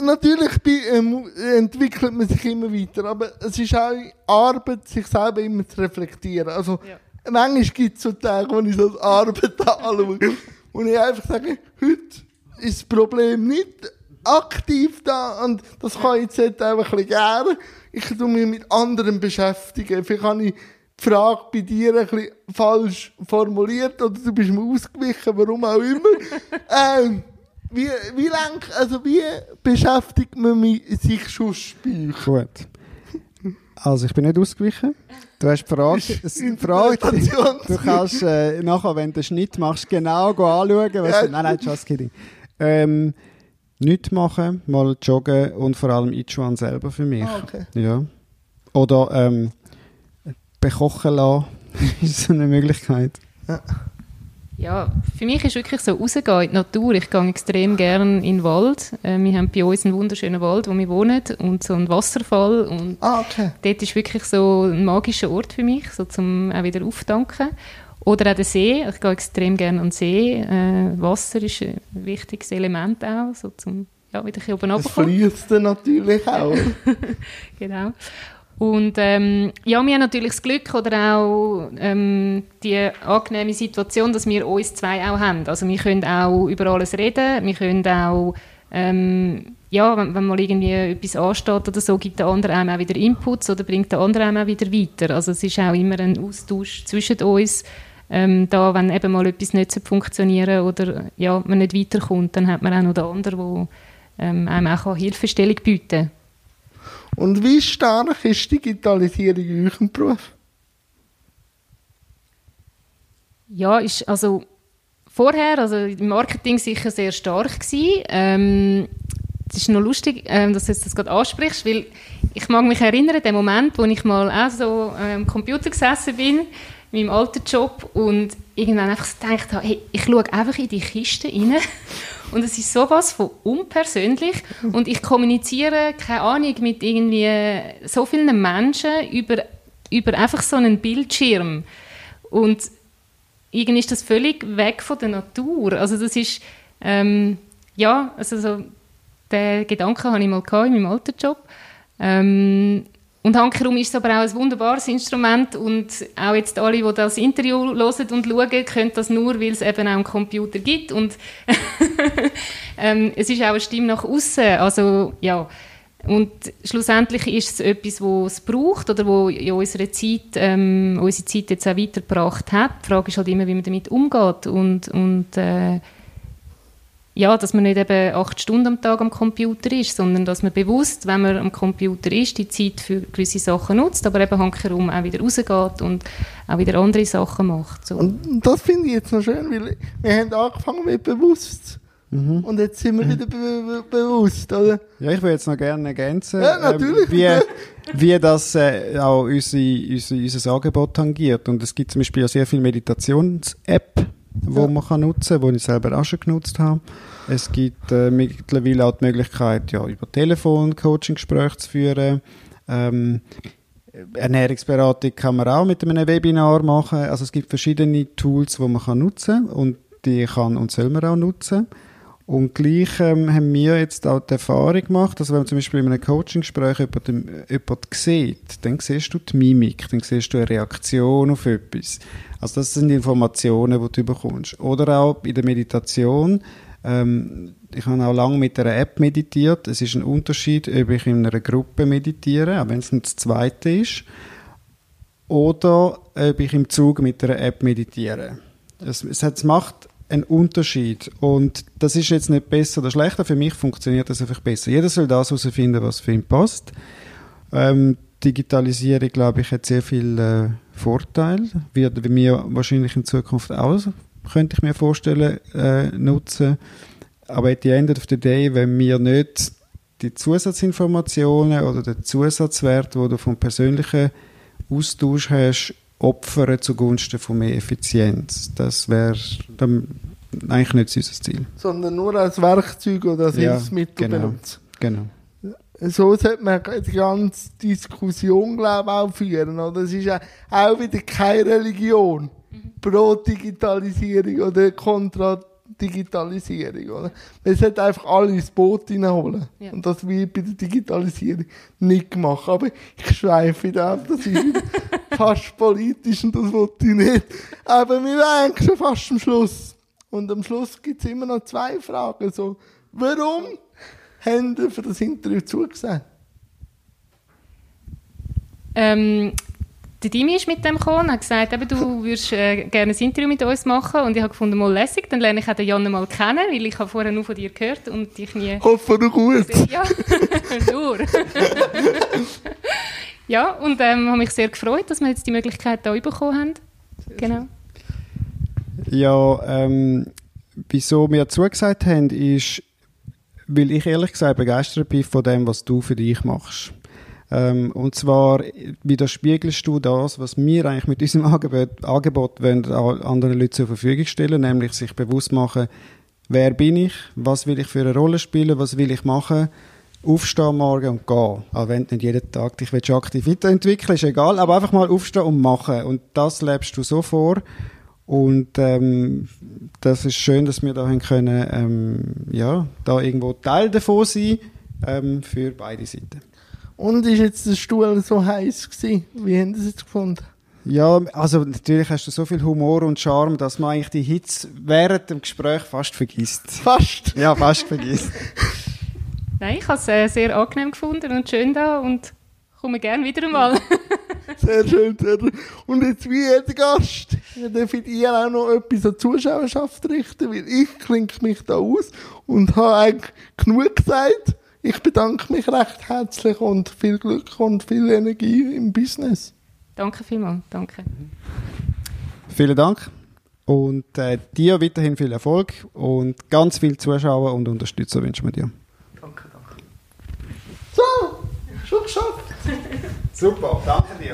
äh, natürlich ähm, entwickelt man sich immer weiter, aber es ist auch Arbeit, sich selber immer zu reflektieren. Also, Ja. manchmal gibt es so Tage, wo ich das als Arbeit anschaue und ich einfach sage, heute ist das Problem nicht aktiv da und das kann ich jetzt halt einfach ein bisschen gerne. Ich tue mich mit anderen beschäftigen. Vielleicht habe ich die Frage bei dir ein bisschen falsch formuliert oder du bist mir ausgewichen, warum auch immer. ähm, Wie, wie lang, also wie beschäftigt man mich- sich schon euch? Gut. Also, ich bin nicht ausgewichen. Du hast die Frage, es- die Frage du kannst äh, nachher, wenn du den Schnitt machst, genau anschauen. Ja. nein, nein, just kidding. Ähm, nichts machen, mal joggen und vor allem Ichuan selber für mich. Ah, okay. Ja. Oder ähm, bekochen lassen, ist so eine Möglichkeit. Ja, für mich ist wirklich so rausgehen in die Natur. Ich gehe extrem gerne in den Wald. Äh, wir haben bei uns einen wunderschönen Wald, wo wir wohnen und so einen Wasserfall und Ah, okay. dort ist wirklich so ein magischer Ort für mich, so zum auch wieder auftanken. Oder auch der See. Ich gehe extrem gerne an den See. Äh, Wasser ist ein wichtiges Element auch, so zum ja, wieder ein bisschen oben Das fließt dann natürlich auch. Genau. Und ähm, ja, wir haben natürlich das Glück oder auch ähm, die angenehme Situation, dass wir uns zwei auch haben. Also wir können auch über alles reden, wir können auch, ähm, ja, wenn, wenn mal irgendwie etwas ansteht oder so, gibt der andere einem auch wieder Inputs oder bringt der andere einem auch wieder weiter. Also es ist auch immer ein Austausch zwischen uns. Ähm, da, wenn eben mal etwas nicht funktionieren oder ja, man nicht weiterkommt, dann hat man auch noch den anderen, der ähm, einem auch Hilfestellung bieten kann. Und wie stark ist Digitalisierung in eurem Beruf? Ja, ist also vorher, also im Marketing sicher sehr stark gewesen. Ähm, es ist noch lustig, ähm, dass du das gerade ansprichst, weil ich mag mich erinnern, den Moment, wo ich mal auch so äh, am Computer gesessen bin, in meinem alten Job und irgendwann einfach gedacht habe, hey, ich schaue einfach in die Kiste rein und es ist sowas von unpersönlich und ich kommuniziere, keine Ahnung, mit irgendwie so vielen Menschen über, über einfach so einen Bildschirm und irgendwie ist das völlig weg von der Natur. Also das ist, ähm, ja, also so, den Gedanken hatte ich mal in meinem alten Job. Ähm, und Hankerum ist aber auch ein wunderbares Instrument und auch jetzt alle, die das Interview hören und schauen, können das nur, weil es eben auch einen Computer gibt und ähm, es ist auch eine Stimme nach außen. Also ja, und schlussendlich ist es etwas, was es braucht oder wo in unserer Zeit, ähm, unsere Zeit jetzt auch weitergebracht hat. Die Frage ist halt immer, wie man damit umgeht und, und äh, ja, dass man nicht eben acht Stunden am Tag am Computer ist, sondern dass man bewusst, wenn man am Computer ist, die Zeit für gewisse Sachen nutzt, aber eben hankerum auch wieder rausgeht und auch wieder andere Sachen macht. So. Und das finde ich jetzt noch schön, weil wir haben angefangen mit bewusst. Mhm. Und jetzt sind wir wieder be be bewusst, oder? Ja, ich würde jetzt noch gerne ergänzen, Ja, natürlich. ähm, wie, wie das äh, auch unsere, unsere, unser Angebot tangiert. Und es gibt zum Beispiel auch sehr viele Meditations-App, die Ja. man kann nutzen kann, die ich selber auch schon genutzt habe. Es gibt äh, mittlerweile auch die Möglichkeit, ja, über Telefon Coaching-Gespräche zu führen. Ähm, Ernährungsberatung kann man auch mit einem Webinar machen. Also es gibt verschiedene Tools, die man kann nutzen und die kann und soll man auch nutzen. Und gleich ähm, haben wir jetzt auch die Erfahrung gemacht, dass wenn man zum Beispiel in einem Coaching-Gespräch jemanden, jemanden sieht, dann siehst du die Mimik, dann siehst du eine Reaktion auf etwas. Also das sind Informationen, die du bekommst. Oder auch in der Meditation, ähm, ich habe auch lange mit einer App meditiert. Es ist ein Unterschied, ob ich in einer Gruppe meditiere, auch wenn es nicht das zweite ist, oder ob ich im Zug mit einer App meditiere. Es, es, es macht einen Unterschied. Und das ist jetzt nicht besser oder schlechter. Für mich funktioniert das einfach besser. Jeder soll das herausfinden, was für ihn passt. Ähm, Digitalisierung, glaube ich, hat sehr viele äh, Vorteile. Wird mir wahrscheinlich in Zukunft auch, könnte ich mir vorstellen, äh, nutzen. Aber at the end of the day, wenn wir nicht die Zusatzinformationen oder den Zusatzwert, den du vom persönlichen Austausch hast, opfern zugunsten von mehr Effizienz. Das wäre dann eigentlich nicht unser Ziel. Sondern nur als Werkzeug oder als Ja, Hilfsmittel genau. benutzen. Genau. So sollte man die ganze Diskussion, glaube ich, auch führen. Oder? Es ist ja auch wieder keine Religion. Pro Digitalisierung oder kontra Digitalisierung. Oder? Man sollte einfach alle ins Boot hineinholen. Ja. Und das wird bei der Digitalisierung nicht gemacht. Aber ich schweife da ab, das ist wieder fast politisch und das wollte ich nicht. Aber wir waren eigentlich schon fast am Schluss. Und am Schluss gibt es immer noch zwei Fragen. So, warum haben ihr für das Interview zugesagt? Ähm, der Dimi ist mit dem gekommen und hat gesagt, eben, du würdest äh, gerne ein Interview mit uns machen und ich habe gefunden, mal lässig, dann lerne ich auch den Jan mal kennen, weil ich habe vorher nur von dir gehört und dich nie... Hoffe du gut. Ja, nur. ja, und ähm, habe mich sehr gefreut, dass wir jetzt die Möglichkeit da bekommen haben. Genau. Ja, ähm, wieso wir zugesagt haben, ist, weil ich ehrlich gesagt begeistert bin von dem, was du für dich machst. Ähm, und zwar widerspiegelst du das, was wir eigentlich mit unserem Angebot, Angebot wollen, anderen Leuten zur Verfügung stellen, nämlich sich bewusst machen, wer bin ich, was will ich für eine Rolle spielen, was will ich machen, aufstehen morgen und gehen. Auch wenn du nicht jeden Tag dich willst, aktiv weiterentwickeln ist egal, aber einfach mal aufstehen und machen. Und das lebst du so vor. Und ähm, das ist schön, dass wir da können, ähm, ja, da irgendwo Teil davon sein ähm, für beide Seiten. Und ist jetzt der Stuhl so heiß gewesen? Wie haben Sie es jetzt gefunden? Ja, also natürlich hast du so viel Humor und Charme, dass man eigentlich die Hits während dem Gespräch fast vergisst. Fast? Ja, fast vergisst. Nein, ich habe es äh, sehr angenehm gefunden und schön da und komme gerne wieder einmal. sehr schön, sehr schön. Und jetzt wie jeder Gast, darf ich dir auch noch etwas an die Zuschauerschaft richten, weil ich klinge mich da aus und habe eigentlich genug gesagt. Ich bedanke mich recht herzlich und viel Glück und viel Energie im Business. Danke vielmals, danke. Vielen Dank und äh, dir weiterhin viel Erfolg und ganz viel Zuschauer und Unterstützer wünschen wir dir. So, schon geschafft. Super, danke dir.